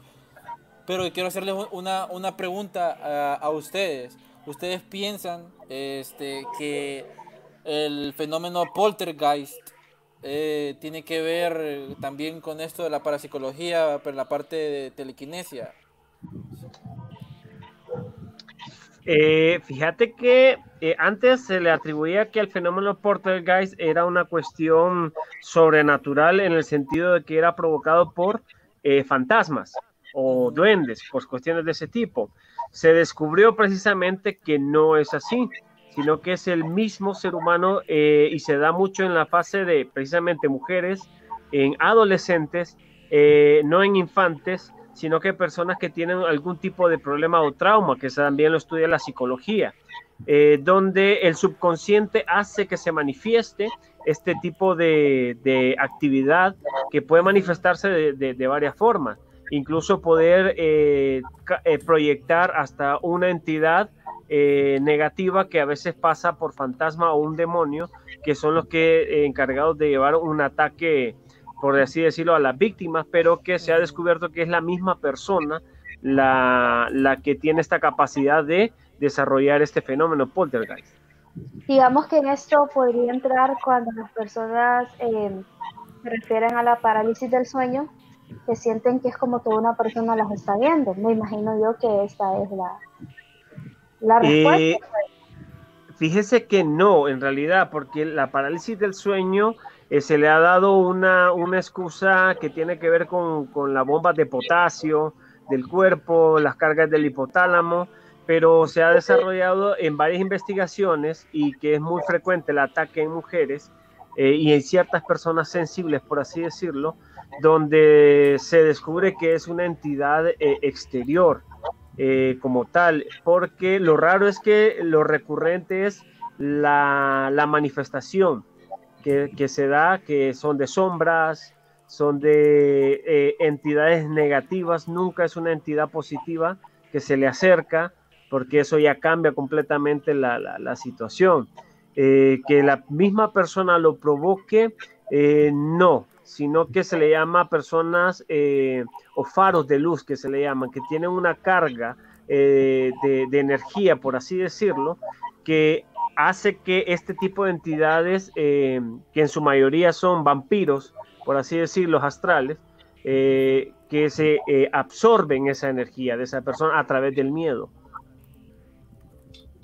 Pero quiero hacerles una, una pregunta a, a ustedes. ¿Ustedes piensan este, que el fenómeno poltergeist eh, tiene que ver también con esto de la parapsicología, pero la parte de telequinesia? Eh, fíjate que eh, antes se le atribuía que el fenómeno poltergeist era una cuestión sobrenatural en el sentido de que era provocado por fantasmas o duendes, por cuestiones de ese tipo. Se descubrió precisamente que no es así, sino que es el mismo ser humano eh, y se da mucho en la fase de precisamente mujeres, en adolescentes, eh, no en infantes, sino que personas que tienen algún tipo de problema o trauma, que también lo estudia la psicología, eh, donde el subconsciente hace que se manifieste este tipo de, actividad que puede manifestarse de varias formas. Incluso poder eh, eh, proyectar hasta una entidad negativa que a veces pasa por fantasma o un demonio, que son los que encargados de llevar un ataque, por así decirlo, a las víctimas, pero que se ha descubierto que es la misma persona la, la que tiene esta capacidad de desarrollar este fenómeno poltergeist. Digamos que en esto podría entrar cuando las personas se refieren a la parálisis del sueño, que sienten que es como que una persona las está viendo. Me imagino yo que esta es la, la respuesta. Pues. fíjese que no, en realidad, porque la parálisis del sueño eh, se le ha dado una, una excusa que tiene que ver con, con la bomba de potasio del cuerpo, las cargas del hipotálamo, pero se ha desarrollado en varias investigaciones y que es muy frecuente el ataque en mujeres eh, y en ciertas personas sensibles, por así decirlo, donde se descubre que es una entidad eh, exterior eh, como tal, porque lo raro es que lo recurrente es la, manifestación que, se da, que son de sombras, son de eh, entidades negativas, nunca es una entidad positiva que se le acerca, porque eso ya cambia completamente la, situación. que la misma persona lo provoque, no, sino que se le llama personas eh, o faros de luz que se le llaman, que tienen una carga eh, de, energía, por así decirlo, que hace que este tipo de entidades, eh, que en su mayoría son vampiros, por así decirlo, astrales, que se absorben esa energía de esa persona a través del miedo.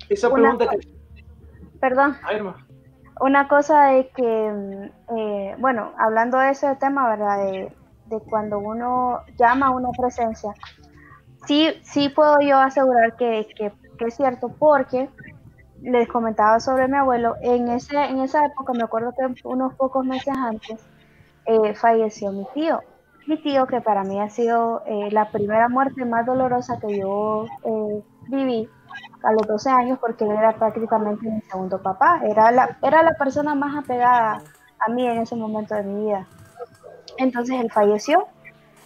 Esa pregunta Perdón una cosa de que, mm, eh, bueno, hablando de ese tema, ¿verdad? De, cuando uno llama a una presencia, sí, sí puedo yo asegurar que, es cierto, porque les comentaba sobre mi abuelo, en, ese, en esa época, me acuerdo que unos pocos meses antes, eh, falleció mi tío. Mi tío, que para mí ha sido eh, la primera muerte más dolorosa que yo viví, a los 12 años porque él era prácticamente mi segundo papá. Era la, era la persona más apegada a mí en ese momento de mi vida. Entonces él falleció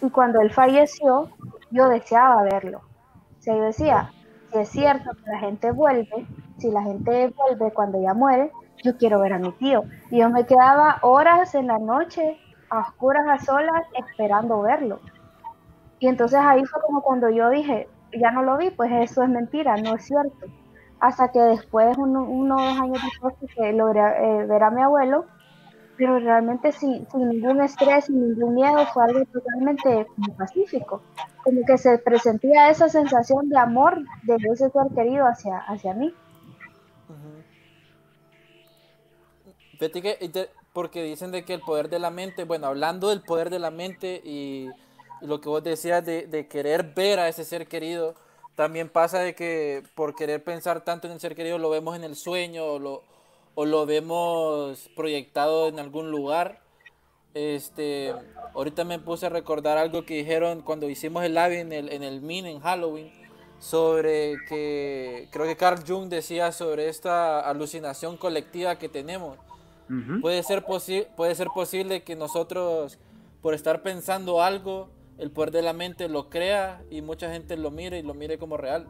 y cuando él falleció yo deseaba verlo. O yo decía, si es cierto que la gente vuelve, si la gente vuelve cuando ya muere, yo quiero ver a mi tío. Y yo me quedaba horas en la noche, a oscuras, a solas, esperando verlo. Y entonces ahí fue como cuando yo dije, ya no lo vi, pues eso es mentira, no es cierto. Hasta que después, uno, uno dos años después, que logré eh, ver a mi abuelo, pero realmente sin, sin, ningún estrés, sin ningún miedo, fue algo totalmente pacífico. Como que se presentía esa sensación de amor de ese ser querido hacia, hacia mí. Porque dicen de que el poder de la mente, bueno, hablando del poder de la mente y, lo que vos decías de, de, querer ver a ese ser querido, también pasa de que por querer pensar tanto en el ser querido lo vemos en el sueño o lo, o lo vemos proyectado en algún lugar. Este, ahorita me puse a recordar algo que dijeron cuando hicimos el live en el, en el MIN en Halloween sobre que creo que Carl Jung decía sobre esta alucinación colectiva que tenemos puede, ser puede ser posible que nosotros, por estar pensando algo, el poder de la mente lo crea y mucha gente lo mire y lo mire como real.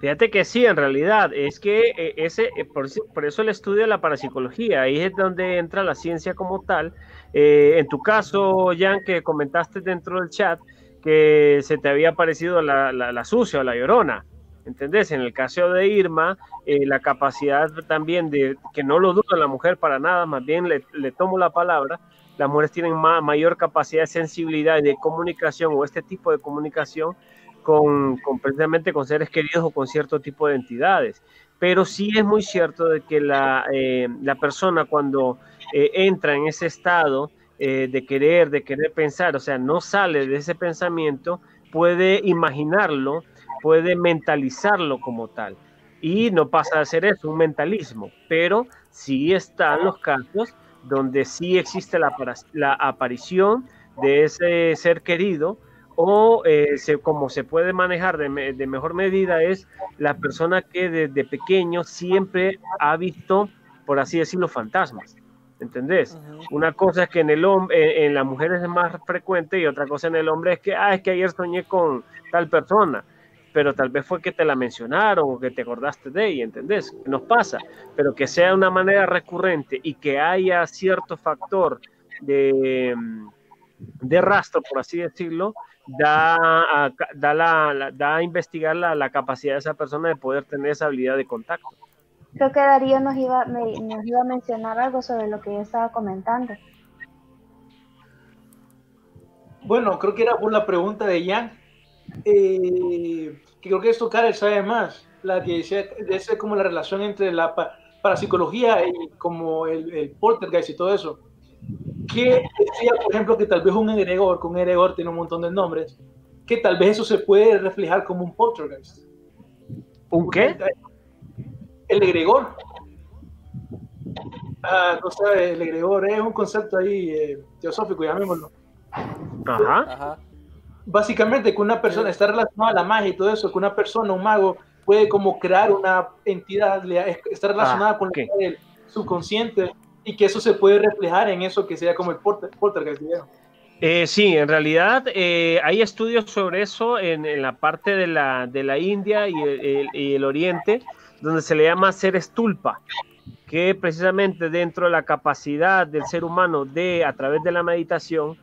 Fíjate que sí, en realidad, es que eh, ese, eh, por, por, eso el estudio de la parapsicología, ahí es donde entra la ciencia como tal. Eh, en tu caso, Jan, que comentaste dentro del chat que se te había parecido la, la, la sucia o la llorona. ¿Entendés? En el caso de Irma, eh, la capacidad también de, que no lo duda la mujer para nada, más bien le, tomo la palabra, las mujeres tienen mayor capacidad de sensibilidad y de comunicación o este tipo de comunicación con, precisamente con seres queridos o con cierto tipo de entidades. Pero sí es muy cierto de que la, eh, la persona cuando eh, entra en ese estado de querer, de querer pensar, o sea, no sale de ese pensamiento, puede imaginarlo, puede mentalizarlo como tal. Y no pasa a ser eso, un mentalismo, pero sí están los casos donde sí existe la, la aparición de ese ser querido o eh, como se puede manejar de, mejor medida es la persona que desde pequeño siempre ha visto, por así decirlo, fantasmas. ¿Entendés? Una cosa es que en el hombre, en la mujer es más frecuente y otra cosa en el hombre es que, ah, es que ayer soñé con tal persona pero tal vez fue que te la mencionaron o que te acordaste de ella, ¿entendés? Nos pasa, pero que sea una manera recurrente y que haya cierto factor de, de rastro, por así decirlo, da a, da la, da a investigar la, la, capacidad de esa persona de poder tener esa habilidad de contacto. Creo que Darío nos iba, nos iba a mencionar algo sobre lo que yo estaba comentando. Bueno, creo que era por la pregunta de Jan eh, que creo que esto Karel sabe más, la que decía, de como la relación entre la parapsicología y como el, el poltergeist y todo eso. Que decía, por ejemplo, que tal vez un egregor, que un egregor tiene un montón de nombres, que tal vez eso se puede reflejar como un poltergeist. ¿Un qué? El egregor. Ah, no sé, el egregor es un concepto ahí eh, teosófico, llamémoslo. Ajá. Ajá básicamente que una persona está relacionada a la magia y todo eso, que una persona, un mago, puede como crear una entidad, está relacionada ah, con el subconsciente y que eso se puede reflejar en eso que sea como el poltergeist. Eh, sí, en realidad eh, hay estudios sobre eso en, en, la parte de la, de la India y el, y el, Oriente, donde se le llama ser estulpa, que precisamente dentro de la capacidad del ser humano de, a través de la meditación,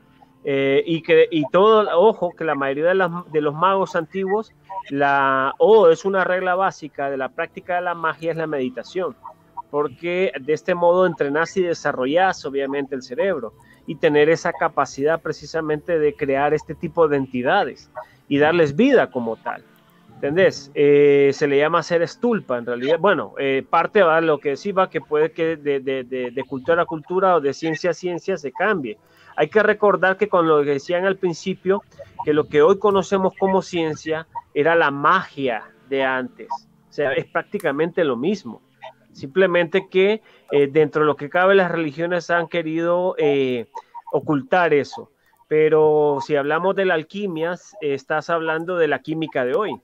eh, y que y todo, ojo, que la mayoría de, los magos antiguos, la, o es una regla básica de la práctica de la magia es la meditación, porque de este modo entrenás y desarrollás obviamente el cerebro y tener esa capacidad precisamente de crear este tipo de entidades y darles vida como tal. ¿Entendés? Eh, se le llama ser estulpa, en realidad. Bueno, eh, parte de lo que decía que puede que de, de, cultura a cultura o de ciencia a ciencia se cambie. Hay que recordar que con lo que decían al principio, que lo que hoy conocemos como ciencia era la magia de antes. O sea, es prácticamente lo mismo. Simplemente que eh, dentro de lo que cabe las religiones han querido eh, ocultar eso. Pero si hablamos de la alquimia, estás hablando de la química de hoy.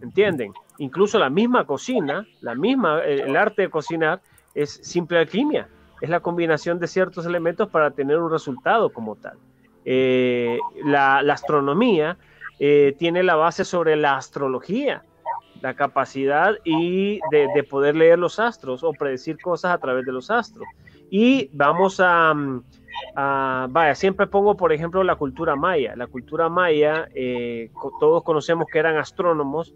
¿Entienden? Incluso la misma cocina, la misma, el arte de cocinar es simple alquimia es la combinación de ciertos elementos para tener un resultado como tal. Eh, la, astronomía eh, tiene la base sobre la astrología la capacidad y de, poder leer los astros o predecir cosas a través de los astros. Y vamos a, vaya, siempre pongo por ejemplo la cultura maya. La cultura maya, eh, todos conocemos que eran astrónomos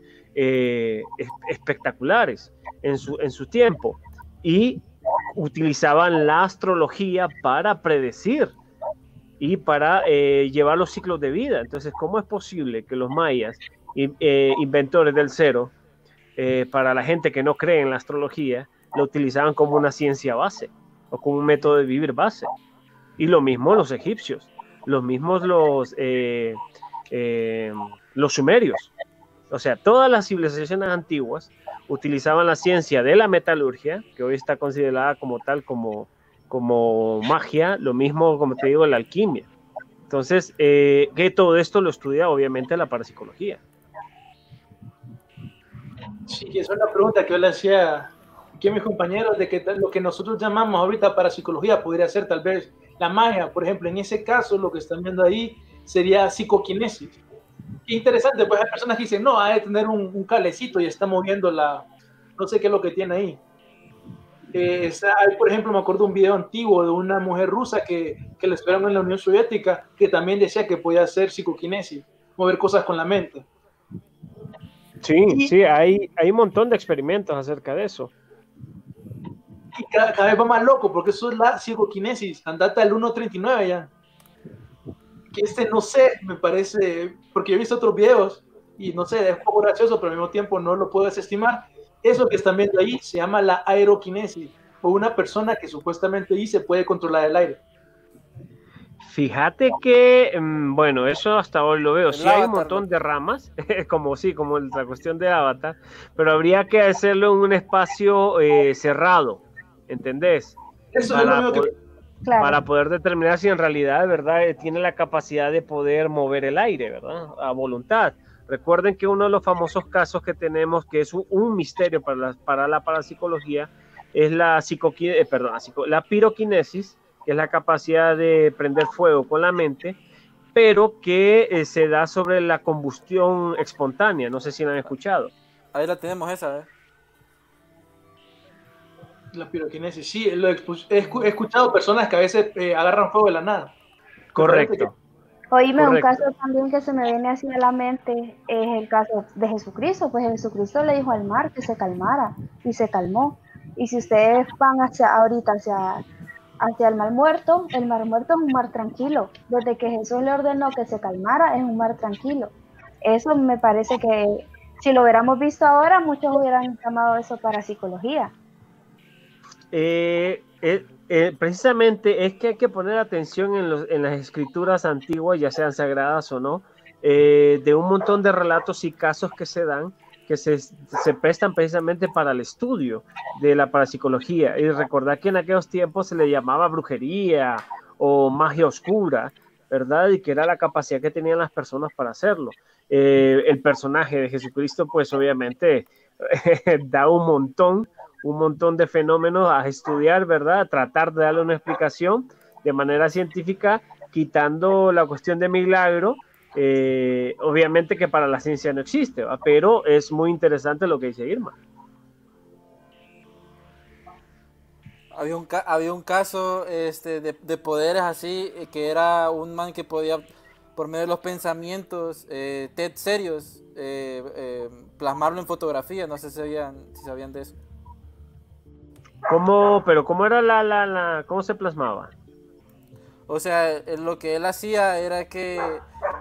espectaculares en su, en su tiempo y utilizaban la astrología para predecir y para eh, llevar los ciclos de vida. Entonces, ¿cómo es posible que los mayas eh, inventores del cero, eh, para la gente que no cree en la astrología, lo utilizaban como una ciencia base o como un método de vivir base. Y lo mismo los egipcios, los mismos los, los sumerios. O sea, todas las civilizaciones antiguas utilizaban la ciencia de la metalurgia, que hoy está considerada como tal, como, como magia, lo mismo, como te digo, la alquimia. Entonces, que todo esto lo estudia obviamente la parapsicología. Sí, esa es la pregunta que yo le hacía aquí a mis compañeros, de que lo que nosotros llamamos ahorita para psicología podría ser tal vez la magia, por ejemplo, en ese caso lo que están viendo ahí sería psicoquinesis. Qué interesante, pues hay personas que dicen, no, hay de tener un, calecito y está moviendo la, no sé qué es lo que tiene ahí. Eh, hay, por ejemplo, me acuerdo un video antiguo de una mujer rusa que, que le esperaron en la Unión Soviética, que también decía que podía hacer psicoquinesis, mover cosas con la mente. Sí, sí, hay, hay un montón de experimentos acerca de eso. Y cada, vez va más loco, porque eso es la psicoquinesis, andate al 1.39 ya. Que este no sé, me parece, porque he visto otros videos y no sé, es un poco gracioso, pero al mismo tiempo no lo puedo desestimar. Eso que están viendo ahí se llama la aeroquinesis, o una persona que supuestamente ahí se puede controlar el aire. Fíjate que, mm, bueno, eso hasta hoy lo veo. Sí hay un montón de ramas, como sí, como la cuestión de Avatar, pero habría que hacerlo en un espacio eh, cerrado, ¿entendés? Eso para, es para poder determinar si en realidad, verdad, eh, tiene la capacidad de poder mover el aire, ¿verdad? A voluntad. Recuerden que uno de los famosos casos que tenemos, que es un, misterio para la, para la parapsicología, es la, eh, perdón, la piroquinesis, que es la capacidad de prender fuego con la mente, pero que eh, se da sobre la combustión espontánea. No sé si la han escuchado. Ahí la tenemos esa, ¿eh? La piroquinesis, sí, lo he, escuchado personas que a veces eh, agarran fuego de la nada. Correcto. Oíme, un caso también que se me viene así a la mente es el caso de Jesucristo. Pues Jesucristo le dijo al mar que se calmara y se calmó. Y si ustedes van hacia ahorita hacia hacia el mar muerto, el mar muerto es un mar tranquilo. Desde que Jesús le ordenó que se calmara, es un mar tranquilo. Eso me parece que si lo hubiéramos visto ahora, muchos hubieran llamado eso para psicología. Eh, eh, eh, precisamente es que hay que poner atención en, las escrituras antiguas, ya sean sagradas o no, de un montón de relatos y casos que se dan que se, se, prestan precisamente para el estudio de la parapsicología. Y recordar que en aquellos tiempos se le llamaba brujería o magia oscura, ¿verdad? Y que era la capacidad que tenían las personas para hacerlo. El personaje de Jesucristo, pues obviamente da un montón, un montón de fenómenos a estudiar, ¿verdad? tratar de darle una explicación de manera científica, quitando la cuestión de milagro eh, obviamente que para la ciencia no existe, pero es muy interesante lo que dice Irma. Había un, había un caso este, de, poderes así, eh, que era un man que podía, por medio de los pensamientos, eh, serios, plasmarlo en fotografía. No sé si si sabían de eso. ¿Cómo, pero cómo era la, la, la, cómo se plasmaba? O sea, lo que él hacía era que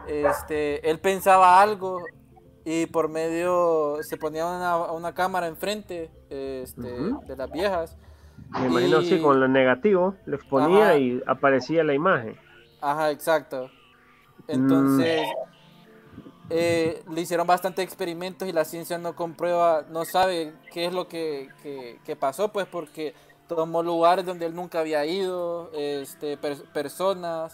este, él pensaba algo y por medio se ponía una, cámara enfrente este, de las viejas. Me imagino así, con lo negativo, le exponía y aparecía la imagen. Ajá, exacto. Entonces, mm. Eh, le hicieron bastante experimentos y la ciencia no comprueba, no sabe qué es lo que, pasó, pues porque tomó lugares donde él nunca había ido, este, personas,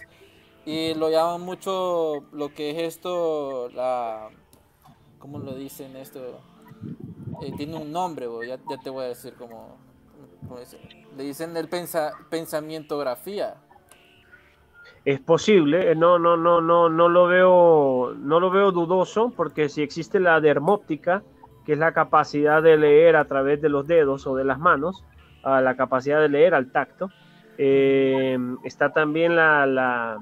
y lo llaman mucho lo que es esto, la... ¿Cómo lo dicen esto? Eh, tiene un nombre, ya, ya, te voy a decir cómo... Le dicen el pensa, pensamientografía. Es posible, eh, no, no, no, no, no lo veo, no lo veo dudoso, porque si existe la dermóptica, que es la capacidad de leer a través de los dedos o de las manos, la capacidad de leer al tacto. Eh, está también la,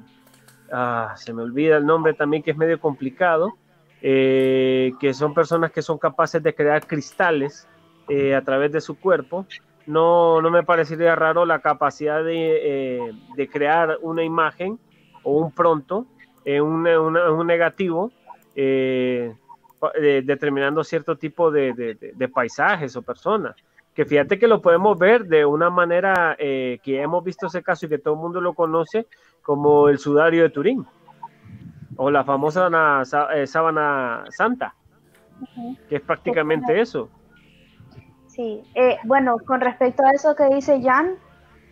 ah, se me olvida el nombre también que es medio complicado, eh, que son personas que son capaces de crear cristales a través de su cuerpo no, no me parecería raro la capacidad de, eh, crear una imagen o un pronto, en un negativo, eh, determinando cierto tipo de, paisajes o personas. Que fíjate que lo podemos ver de una manera eh, que hemos visto ese caso y que todo el mundo lo conoce como el sudario de Turín o la famosa sábana santa, que es prácticamente eso. Sí, eh, bueno, con respecto a eso que dice Jan,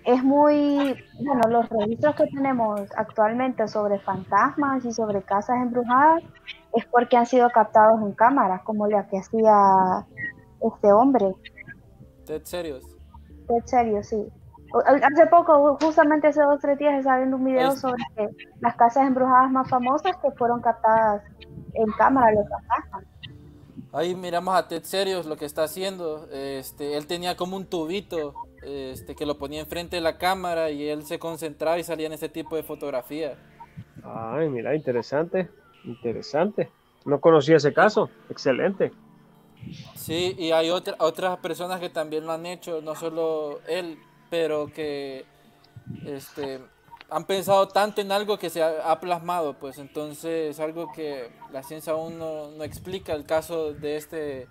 es muy, bueno, los registros que tenemos actualmente sobre fantasmas y sobre casas embrujadas es porque han sido captados en cámaras, como la que hacía este hombre. Ted Serios. Ted Serios, sí. Hace poco, justamente hace dos o tres días, estaba viendo un video sobre las casas embrujadas más famosas que fueron captadas en cámara los fantasmas. Ahí miramos a Ted Serios lo que está haciendo. Este, él tenía como un tubito este, que lo ponía enfrente de la cámara y él se concentraba y salía en ese tipo de fotografía. Ay, mira, interesante, interesante. No conocía ese caso. Excelente. Sí, y hay otra, otras personas que también lo han hecho, no solo él, pero que este, han pensado tanto en algo que se ha, plasmado, pues entonces es algo que la ciencia aún no, explica. El caso de este,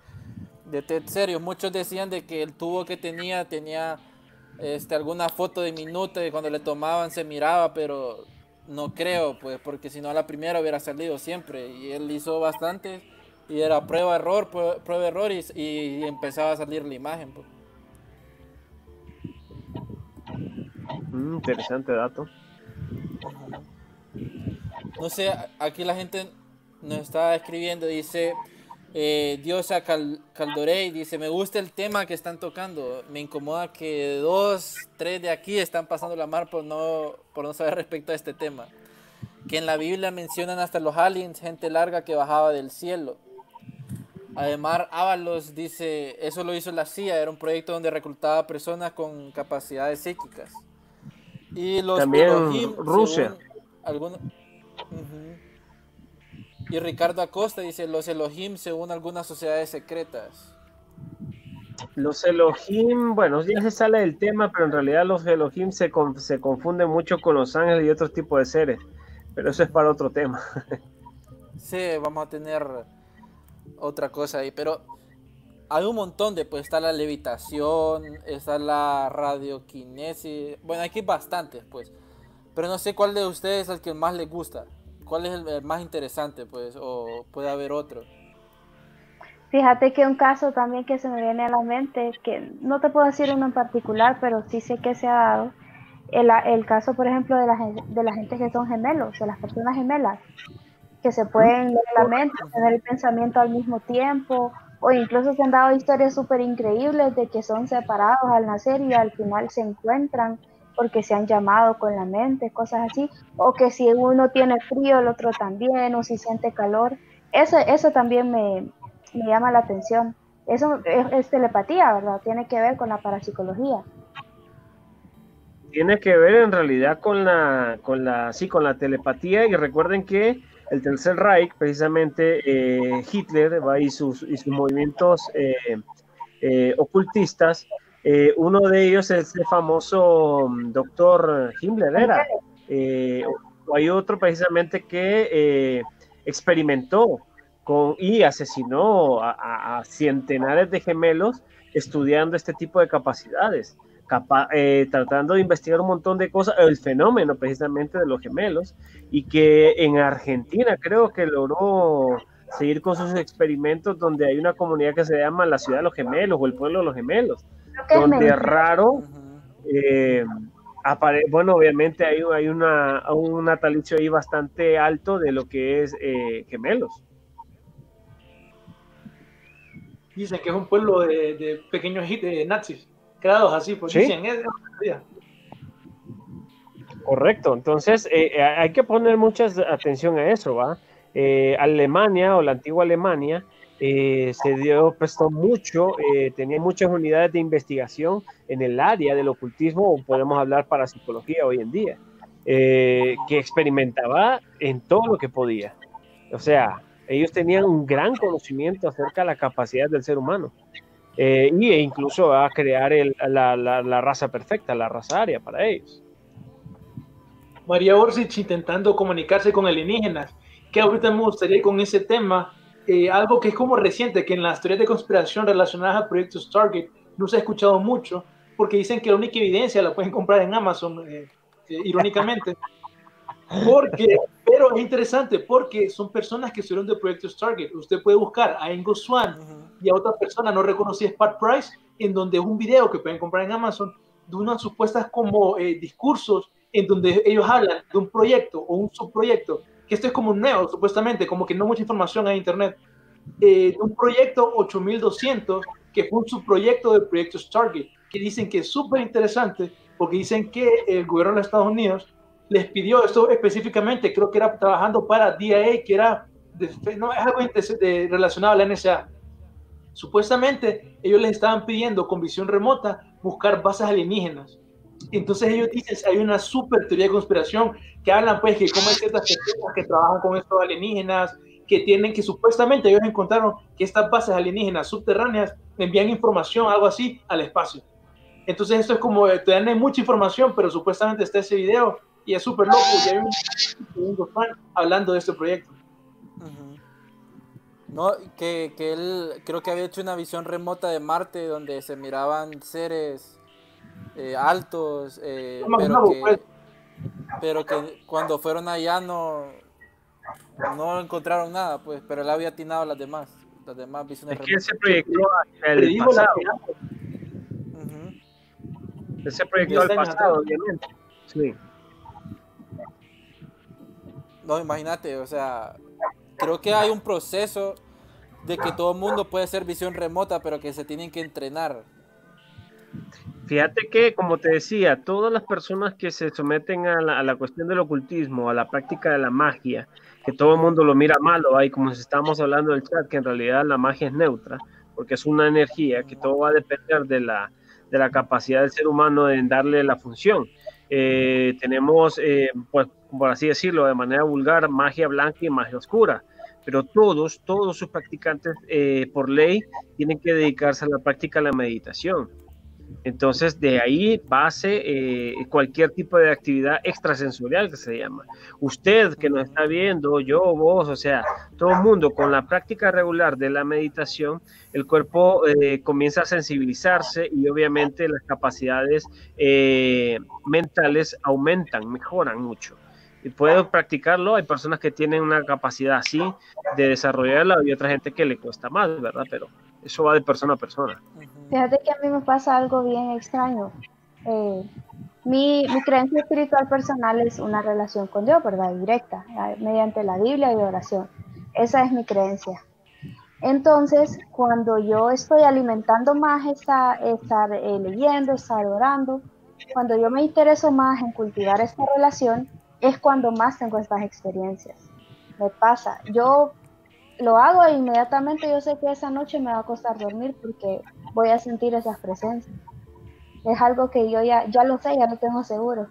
de Ted Serio, muchos decían de que el tubo que tenía tenía este, alguna foto de minuto y cuando le tomaban se miraba, pero no creo, pues porque si no la primera hubiera salido siempre y él hizo bastante y era prueba error, prueba error y, empezaba a salir la imagen. Pues. Mm, interesante dato. No sé, aquí la gente nos está escribiendo, dice eh, Diosa Cal Caldorey, dice, me gusta el tema que están tocando, me incomoda que dos, tres de aquí están pasando la mar por no, por no saber respecto a este tema. Que en la Biblia mencionan hasta los aliens, gente larga que bajaba del cielo. Además, Ábalos dice, eso lo hizo la CIA, era un proyecto donde reclutaba personas con capacidades psíquicas. Y los También Rusia. Y Ricardo Acosta dice, los Elohim según algunas sociedades secretas. Los Elohim, bueno, ya se sale del tema, pero en realidad los Elohim se, se confunden mucho con los ángeles y otros tipos de seres. Pero eso es para otro tema. sí, vamos a tener otra cosa ahí. Pero hay un montón de, pues está la levitación, está la radioquinesis, bueno, aquí bastantes, pues. Pero no sé cuál de ustedes es el que más les gusta, cuál es el, más interesante, pues, o puede haber otro. Fíjate que un caso también que se me viene a la mente, que no te puedo decir uno en particular, pero sí sé que se ha dado, el, el caso, por ejemplo, de la, de la gente que son gemelos, de las personas gemelas, que se pueden leer la mente, tener el pensamiento al mismo tiempo, o incluso se han dado historias súper increíbles de que son separados al nacer y al final se encuentran porque se han llamado con la mente, cosas así, o que si uno tiene frío, el otro también, o si siente calor, eso, eso también me, llama la atención. Eso es, telepatía, ¿verdad? Tiene que ver con la parapsicología. Tiene que ver en realidad con la, con la, sí, con la telepatía y recuerden que el Tercer Reich, precisamente eh, Hitler y sus, y sus movimientos eh, eh, ocultistas, uno de ellos es el famoso mm, doctor Himmler, ¿era? o hay otro precisamente que experimentó con, y asesinó a, a centenares de gemelos estudiando este tipo de capacidades. Eh, tratando de investigar un montón de cosas, el fenómeno precisamente de los gemelos, y que en Argentina creo que logró seguir con sus experimentos donde hay una comunidad que se llama la ciudad de los gemelos o el pueblo de los gemelos, donde es raro, eh, bueno, obviamente hay, hay una, un natalicio ahí bastante alto de lo que es eh, gemelos. Dicen que es un pueblo de, de pequeños de nazis creados así, pues ¿Sí? Correcto, entonces eh, eh, hay que poner mucha atención a eso, ¿va? Eh, Alemania o la antigua Alemania eh, se dio, prestó mucho, tenía muchas unidades de investigación en el área del ocultismo, o podemos hablar para psicología hoy en día, que experimentaba en todo lo que podía. O sea, ellos tenían un gran conocimiento acerca de la capacidad del ser humano. E incluso a crear la, la, raza perfecta, la raza aria para ellos. María Orsich intentando comunicarse con alienígenas, que ahorita me gustaría con ese tema eh, algo que es como reciente, que en las teorías de conspiración relacionadas a proyectos Target no se ha escuchado mucho, porque dicen que la única evidencia la pueden comprar en Amazon, eh, eh, irónicamente. Porque, pero es interesante porque son personas que fueron de proyectos Target. Usted puede buscar a Ingo Swan y a otra persona, no reconocí Pat Price, en donde es un video que pueden comprar en Amazon de unas supuestas como discursos en donde ellos hablan de un proyecto o un subproyecto que esto es como nuevo, supuestamente, como que no mucha información en Internet, eh, de un proyecto 8200, que fue un subproyecto del proyecto Stargate, que dicen que es súper interesante, porque dicen que el gobierno de los Estados Unidos les pidió esto específicamente, creo que era trabajando para DIA, que era, no, es algo de, relacionado a la NSA. Supuestamente ellos les estaban pidiendo con visión remota buscar bases alienígenas entonces ellos dicen, hay una super teoría de conspiración que hablan pues que como hay ciertas personas que trabajan con estos alienígenas, que tienen que supuestamente ellos encontraron que estas bases alienígenas subterráneas envían información, algo así, al espacio. Entonces esto es como, te dan mucha información, pero supuestamente está ese video y es súper loco y hay un, fan hablando de este proyecto. No, que, que él creo que había hecho una visión remota de Marte donde se miraban seres eh, altos, eh, pero, que, pues. pero que cuando fueron allá no, no encontraron nada, pues, pero él había atinado las demás, las demás visiones. Es que ese proyecto el pasado. Ese proyecto al pasado, obviamente. Sí. No, imagínate, o sea, creo que hay un proceso de que todo el mundo puede ser visión remota, pero que se tienen que entrenar. Fíjate que, como te decía, todas las personas que se someten a la, cuestión del ocultismo, a la práctica de la magia, que todo el mundo lo mira malo, ahí como si estábamos hablando del chat, que en realidad la magia es neutra, porque es una energía, que todo va a depender de la, de la capacidad del ser humano en darle la función. Eh, tenemos, eh, pues, por así decirlo, de manera vulgar, magia blanca y magia oscura pero todos, todos sus practicantes eh, por ley tienen que dedicarse a la práctica de la meditación. Entonces, de ahí base eh, cualquier tipo de actividad extrasensorial que se llama. Usted que nos está viendo, yo, vos, o sea, todo el mundo, con la práctica regular de la meditación, el cuerpo eh, comienza a sensibilizarse y obviamente las capacidades mentales aumentan, mejoran mucho. Y puedo practicarlo, hay personas que tienen una capacidad así de desarrollarla y otra gente que le cuesta más, ¿verdad? Pero eso va de persona a persona. Fíjate que a mí me pasa algo bien extraño. Eh, mi, mi, creencia espiritual personal es una relación con Dios, ¿verdad? Directa, mediante la Biblia y oración. Esa es mi creencia. Entonces, cuando yo estoy alimentando más esa, estar eh, leyendo, estar orando, cuando yo me intereso más en cultivar esta relación, es cuando más tengo estas experiencias. Me pasa. Yo lo hago e inmediatamente yo sé que esa noche me va a costar dormir porque voy a sentir esas presencias. Es algo que yo ya, ya lo sé, ya lo tengo seguro.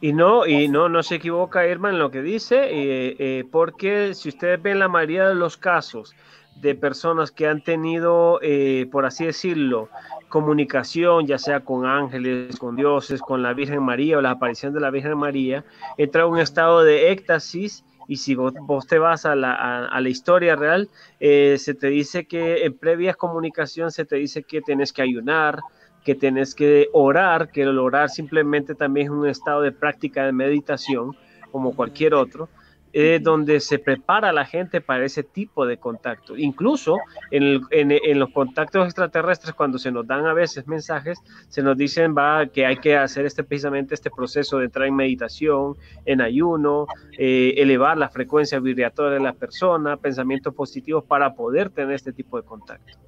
Y no, y no, no se equivoca Irma en lo que dice, eh, porque si ustedes ven la mayoría de los casos de personas que han tenido, eh, por así decirlo, comunicación, ya sea con ángeles, con dioses, con la Virgen María o la aparición de la Virgen María, entra en un estado de éxtasis y si vos, te vas a la, a, la historia real, eh, se te dice que en previas comunicación se te dice que tienes que ayunar, que tienes que orar, que el orar simplemente también es un estado de práctica de meditación, como cualquier otro, eh, donde se prepara la gente para ese tipo de contacto. Incluso en, en, los contactos extraterrestres, cuando se nos dan a veces mensajes, se nos dicen va, que hay que hacer este, precisamente este proceso de entrar en meditación, en ayuno, eh, elevar la frecuencia vibratoria de la persona, pensamientos positivos para poder tener este tipo de contacto.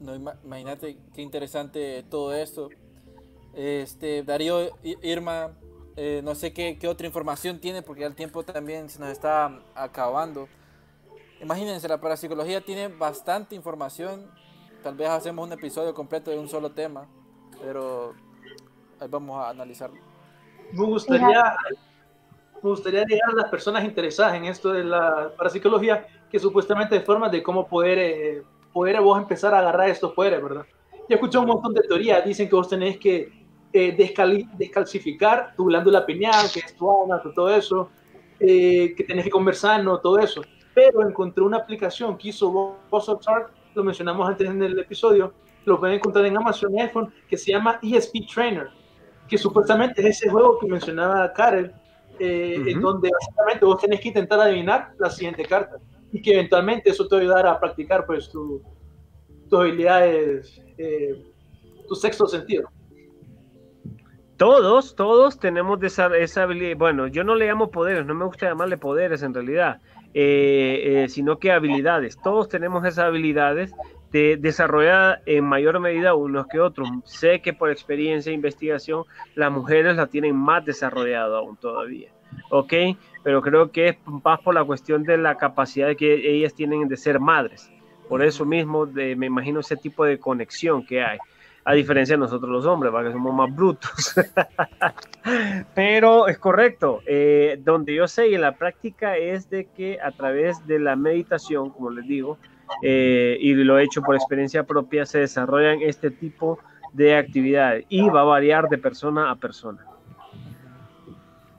No, imagínate qué interesante todo esto. Este, Darío, Irma, eh, no sé qué, otra información tiene porque ya el tiempo también se nos está acabando. imagínense, la parapsicología tiene bastante información. Tal vez hacemos un episodio completo de un solo tema, pero ahí vamos a analizarlo. Me gustaría, me gustaría llegar a las personas interesadas en esto de la parapsicología, que supuestamente hay formas de cómo poder, eh, poder vos empezar a agarrar estos poderes, ¿verdad? Yo escuché un montón de teorías, dicen que vos tenés que eh, descalcificar tu glándula pineal, que es tu alma, todo eso, eh, que tenés que conversar, no todo eso. Pero encontré una aplicación que hizo Chart, lo mencionamos antes en el episodio, lo pueden encontrar en Amazon iPhone, que se llama ESP Trainer, que supuestamente es ese juego que mencionaba Karel, eh, en donde básicamente vos tenés que intentar adivinar la siguiente carta y que eventualmente eso te va a ayudar a practicar pues tu, tus habilidades, eh, tu sexto sentido. Todos, todos tenemos esa, esa habilidad. Bueno, yo no le llamo poderes, no me gusta llamarle poderes en realidad, eh, eh, sino que habilidades. Todos tenemos esas habilidades de, desarrolladas en mayor medida unos que otros. Sé que por experiencia e investigación las mujeres la tienen más desarrollada aún todavía. ¿Ok? Pero creo que es más por la cuestión de la capacidad que ellas tienen de ser madres. Por eso mismo me imagino ese tipo de conexión que hay a diferencia de nosotros los hombres, que somos más brutos. Pero es correcto, eh, donde yo sé y en la práctica es de que a través de la meditación, como les digo, eh, y lo he hecho por experiencia propia, se desarrollan este tipo de actividades y va a variar de persona a persona.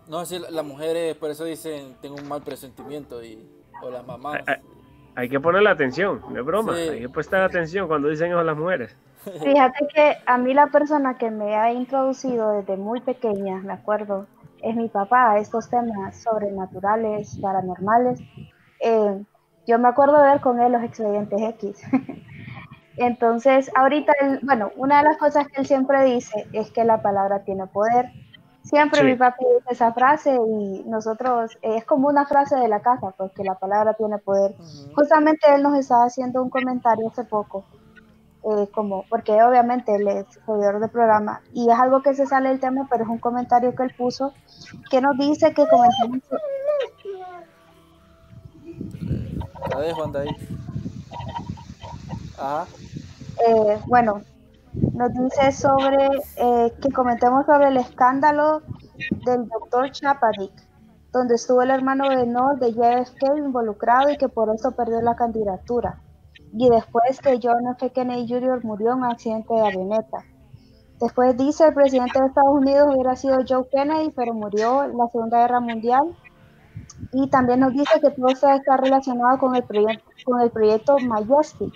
No, si las mujeres por eso dicen tengo un mal presentimiento y o las mamás. Hay, que ponerle atención, no es broma, hay que prestar atención cuando dicen eso las mujeres. Fíjate que a mí la persona que me ha introducido desde muy pequeña, me acuerdo, es mi papá a estos temas sobrenaturales, paranormales. Eh, yo me acuerdo de ver con él los expedientes X. Entonces, ahorita, bueno, una de las cosas que él siempre dice es que la palabra tiene poder. Siempre mi papá dice esa frase y nosotros, eh, es como una frase de la casa, pues que la palabra tiene poder. Justamente él nos estaba haciendo un comentario hace poco eh, como, porque obviamente él es seguidor del programa y es algo que se sale del tema, pero es un comentario que él puso que nos dice que comentemos. La dejo, anda ahí. Eh, bueno, nos dice sobre eh, que comentemos sobre el escándalo del doctor Chapadik, donde estuvo el hermano menor de JFK involucrado y que por eso perdió la candidatura y después que John F. Kennedy Jr. murió en un accidente de avioneta. Después dice el presidente de Estados Unidos hubiera sido Joe Kennedy, pero murió en la Segunda Guerra Mundial. Y también nos dice que todo está relacionado con el, proyecto, Majestic,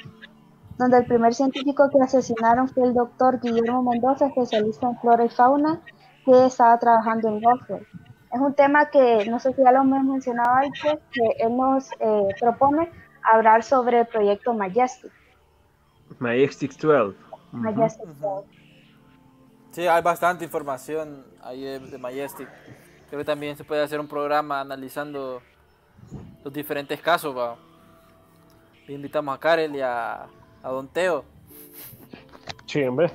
donde el primer científico que asesinaron fue el doctor Guillermo Mendoza, especialista en flora y fauna, que estaba trabajando en Roswell. Es un tema que no sé si ya lo hemos mencionado antes, que él nos eh, propone hablar sobre el proyecto Majestic. Majestic 12. Majestic 12. Sí, hay bastante información ahí de, Majestic. Creo que también se puede hacer un programa analizando los diferentes casos. ¿va? invitamos a Karel y a, a Don Teo. Sí, hombre.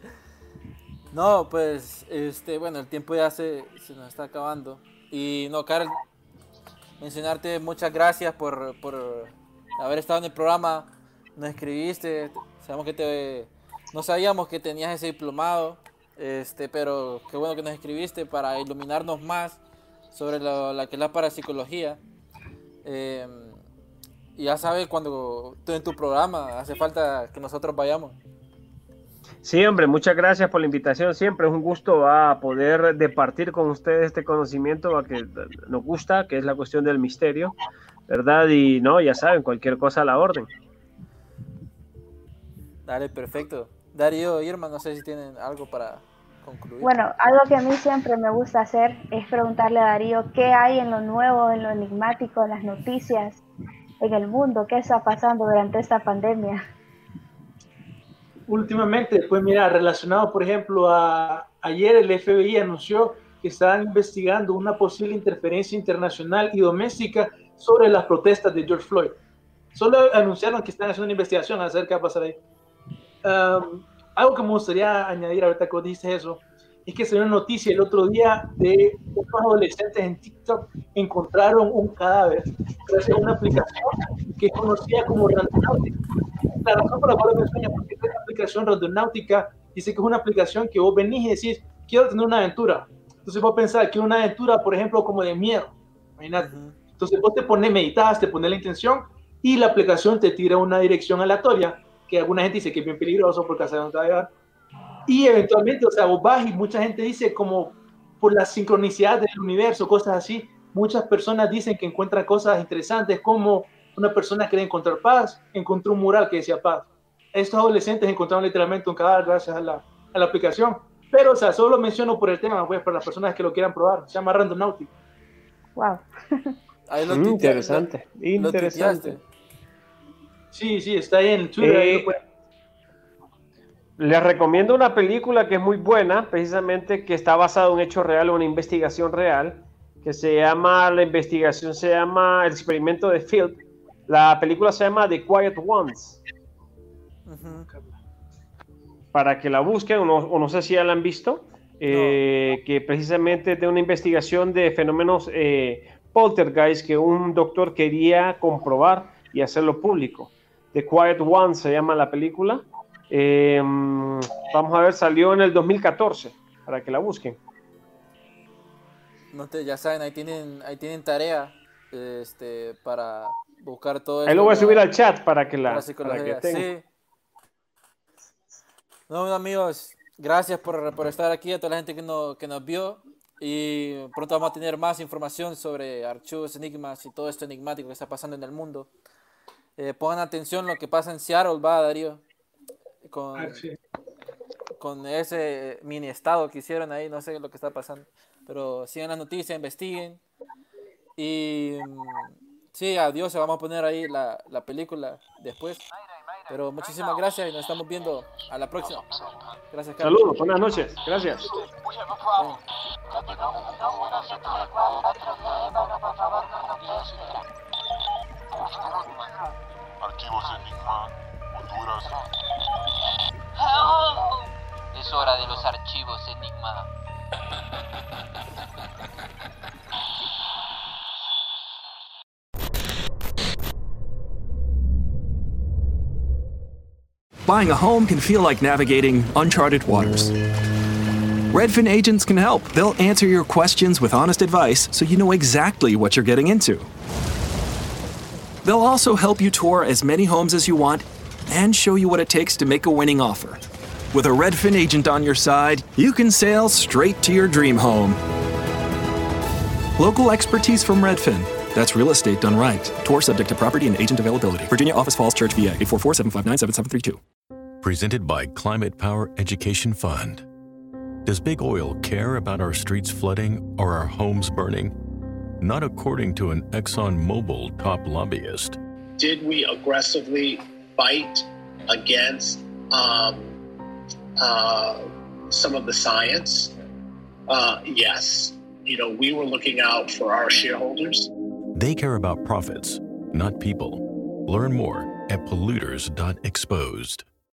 no, pues, este, bueno, el tiempo ya se, se nos está acabando. Y no, Karel, mencionarte muchas gracias por, por haber estado en el programa. Nos escribiste, sabemos que te, no sabíamos que tenías ese diplomado, este, pero qué bueno que nos escribiste para iluminarnos más sobre la que es la parapsicología. Eh, ya sabes, cuando tú en tu programa hace falta que nosotros vayamos. Sí, hombre, muchas gracias por la invitación. Siempre es un gusto a poder departir con ustedes este conocimiento a que nos gusta, que es la cuestión del misterio, ¿verdad? Y no, ya saben, cualquier cosa a la orden. Dale, perfecto. Darío, Irma, no sé si tienen algo para concluir. Bueno, algo que a mí siempre me gusta hacer es preguntarle a Darío qué hay en lo nuevo, en lo enigmático, en las noticias, en el mundo, qué está pasando durante esta pandemia últimamente, pues mira, relacionado, por ejemplo, a ayer el FBI anunció que estaban investigando una posible interferencia internacional y doméstica sobre las protestas de George Floyd. Solo anunciaron que están haciendo una investigación acerca de pasar ahí. algo que me gustaría añadir ahorita que dices eso, es que salió una noticia el otro día de unos adolescentes en TikTok encontraron un cadáver gracias a una aplicación que es conocida como Randonautica. La razón por la cual me sueña porque esta aplicación Randonautica dice que es una aplicación que vos venís y decís, quiero tener una aventura. Entonces vos pensás, quiero una aventura, por ejemplo, como de miedo. Imagínate. Entonces vos te pones, meditas, te pones la intención y la aplicación te tira una dirección aleatoria que alguna gente dice que es bien peligroso porque sabe dónde va a llevar y eventualmente, o sea, vos vas y mucha gente dice como por la sincronicidad del universo, cosas así, muchas personas dicen que encuentran cosas interesantes como una persona quiere encontrar paz, encontró un mural que decía paz. Estos adolescentes encontraron literalmente un cadáver gracias a la, a la aplicación. Pero, o sea, solo lo menciono por el tema, pues, para las personas que lo quieran probar. Se llama Random Nautic. Wow. Mm, interesante, interesante. Sí, sí, está ahí en Twitter. Eh, les recomiendo una película que es muy buena, precisamente que está basada en un hecho real, una investigación real, que se llama, la investigación se llama El experimento de Field. La película se llama The Quiet Ones. Para que la busquen, o no, sé si ya la han visto, eh, que precisamente es de una investigación de fenómenos eh, poltergeist que un doctor quería comprobar y hacerlo público. The Quiet Ones se llama la película eh, vamos a ver, salió en el 2014, para que la busquen. No te, ya saben, ahí tienen, ahí tienen tarea este, para buscar todo. Ahí lo voy a subir al chat para que la, para Sí. No, amigos, gracias por, por, estar aquí, a toda la gente que, no, que nos vio. Y pronto vamos a tener más información sobre archivos, enigmas y todo esto enigmático que está pasando en el mundo. Eh, pongan atención lo que pasa en Seattle, va, Darío con, ah, con ese mini estado que hicieron ahí, no sé lo que está pasando. Pero sigan la noticia, investiguen. Y mm, sí, adiós, se vamos a poner ahí la, la película después. Pero muchísimas gracias y nos estamos viendo a la próxima. Gracias, Carlos. Saludos, buenas noches. Gracias. Archivos Enigma, Honduras. Es hora de los archivos Enigma. Buying a home can feel like navigating uncharted waters. Redfin agents can help. They'll answer your questions with honest advice so you know exactly what you're getting into. They'll also help you tour as many homes as you want and show you what it takes to make a winning offer. With a Redfin agent on your side, you can sail straight to your dream home. Local expertise from Redfin. That's real estate done right. Tour subject to property and agent availability. Virginia Office Falls Church, VA 844 759 7732. Presented by Climate Power Education Fund. Does big oil care about our streets flooding or our homes burning? Not according to an ExxonMobil top lobbyist. Did we aggressively fight against um, uh, some of the science, uh, yes. You know, we were looking out for our shareholders. They care about profits, not people. Learn more at polluters.exposed.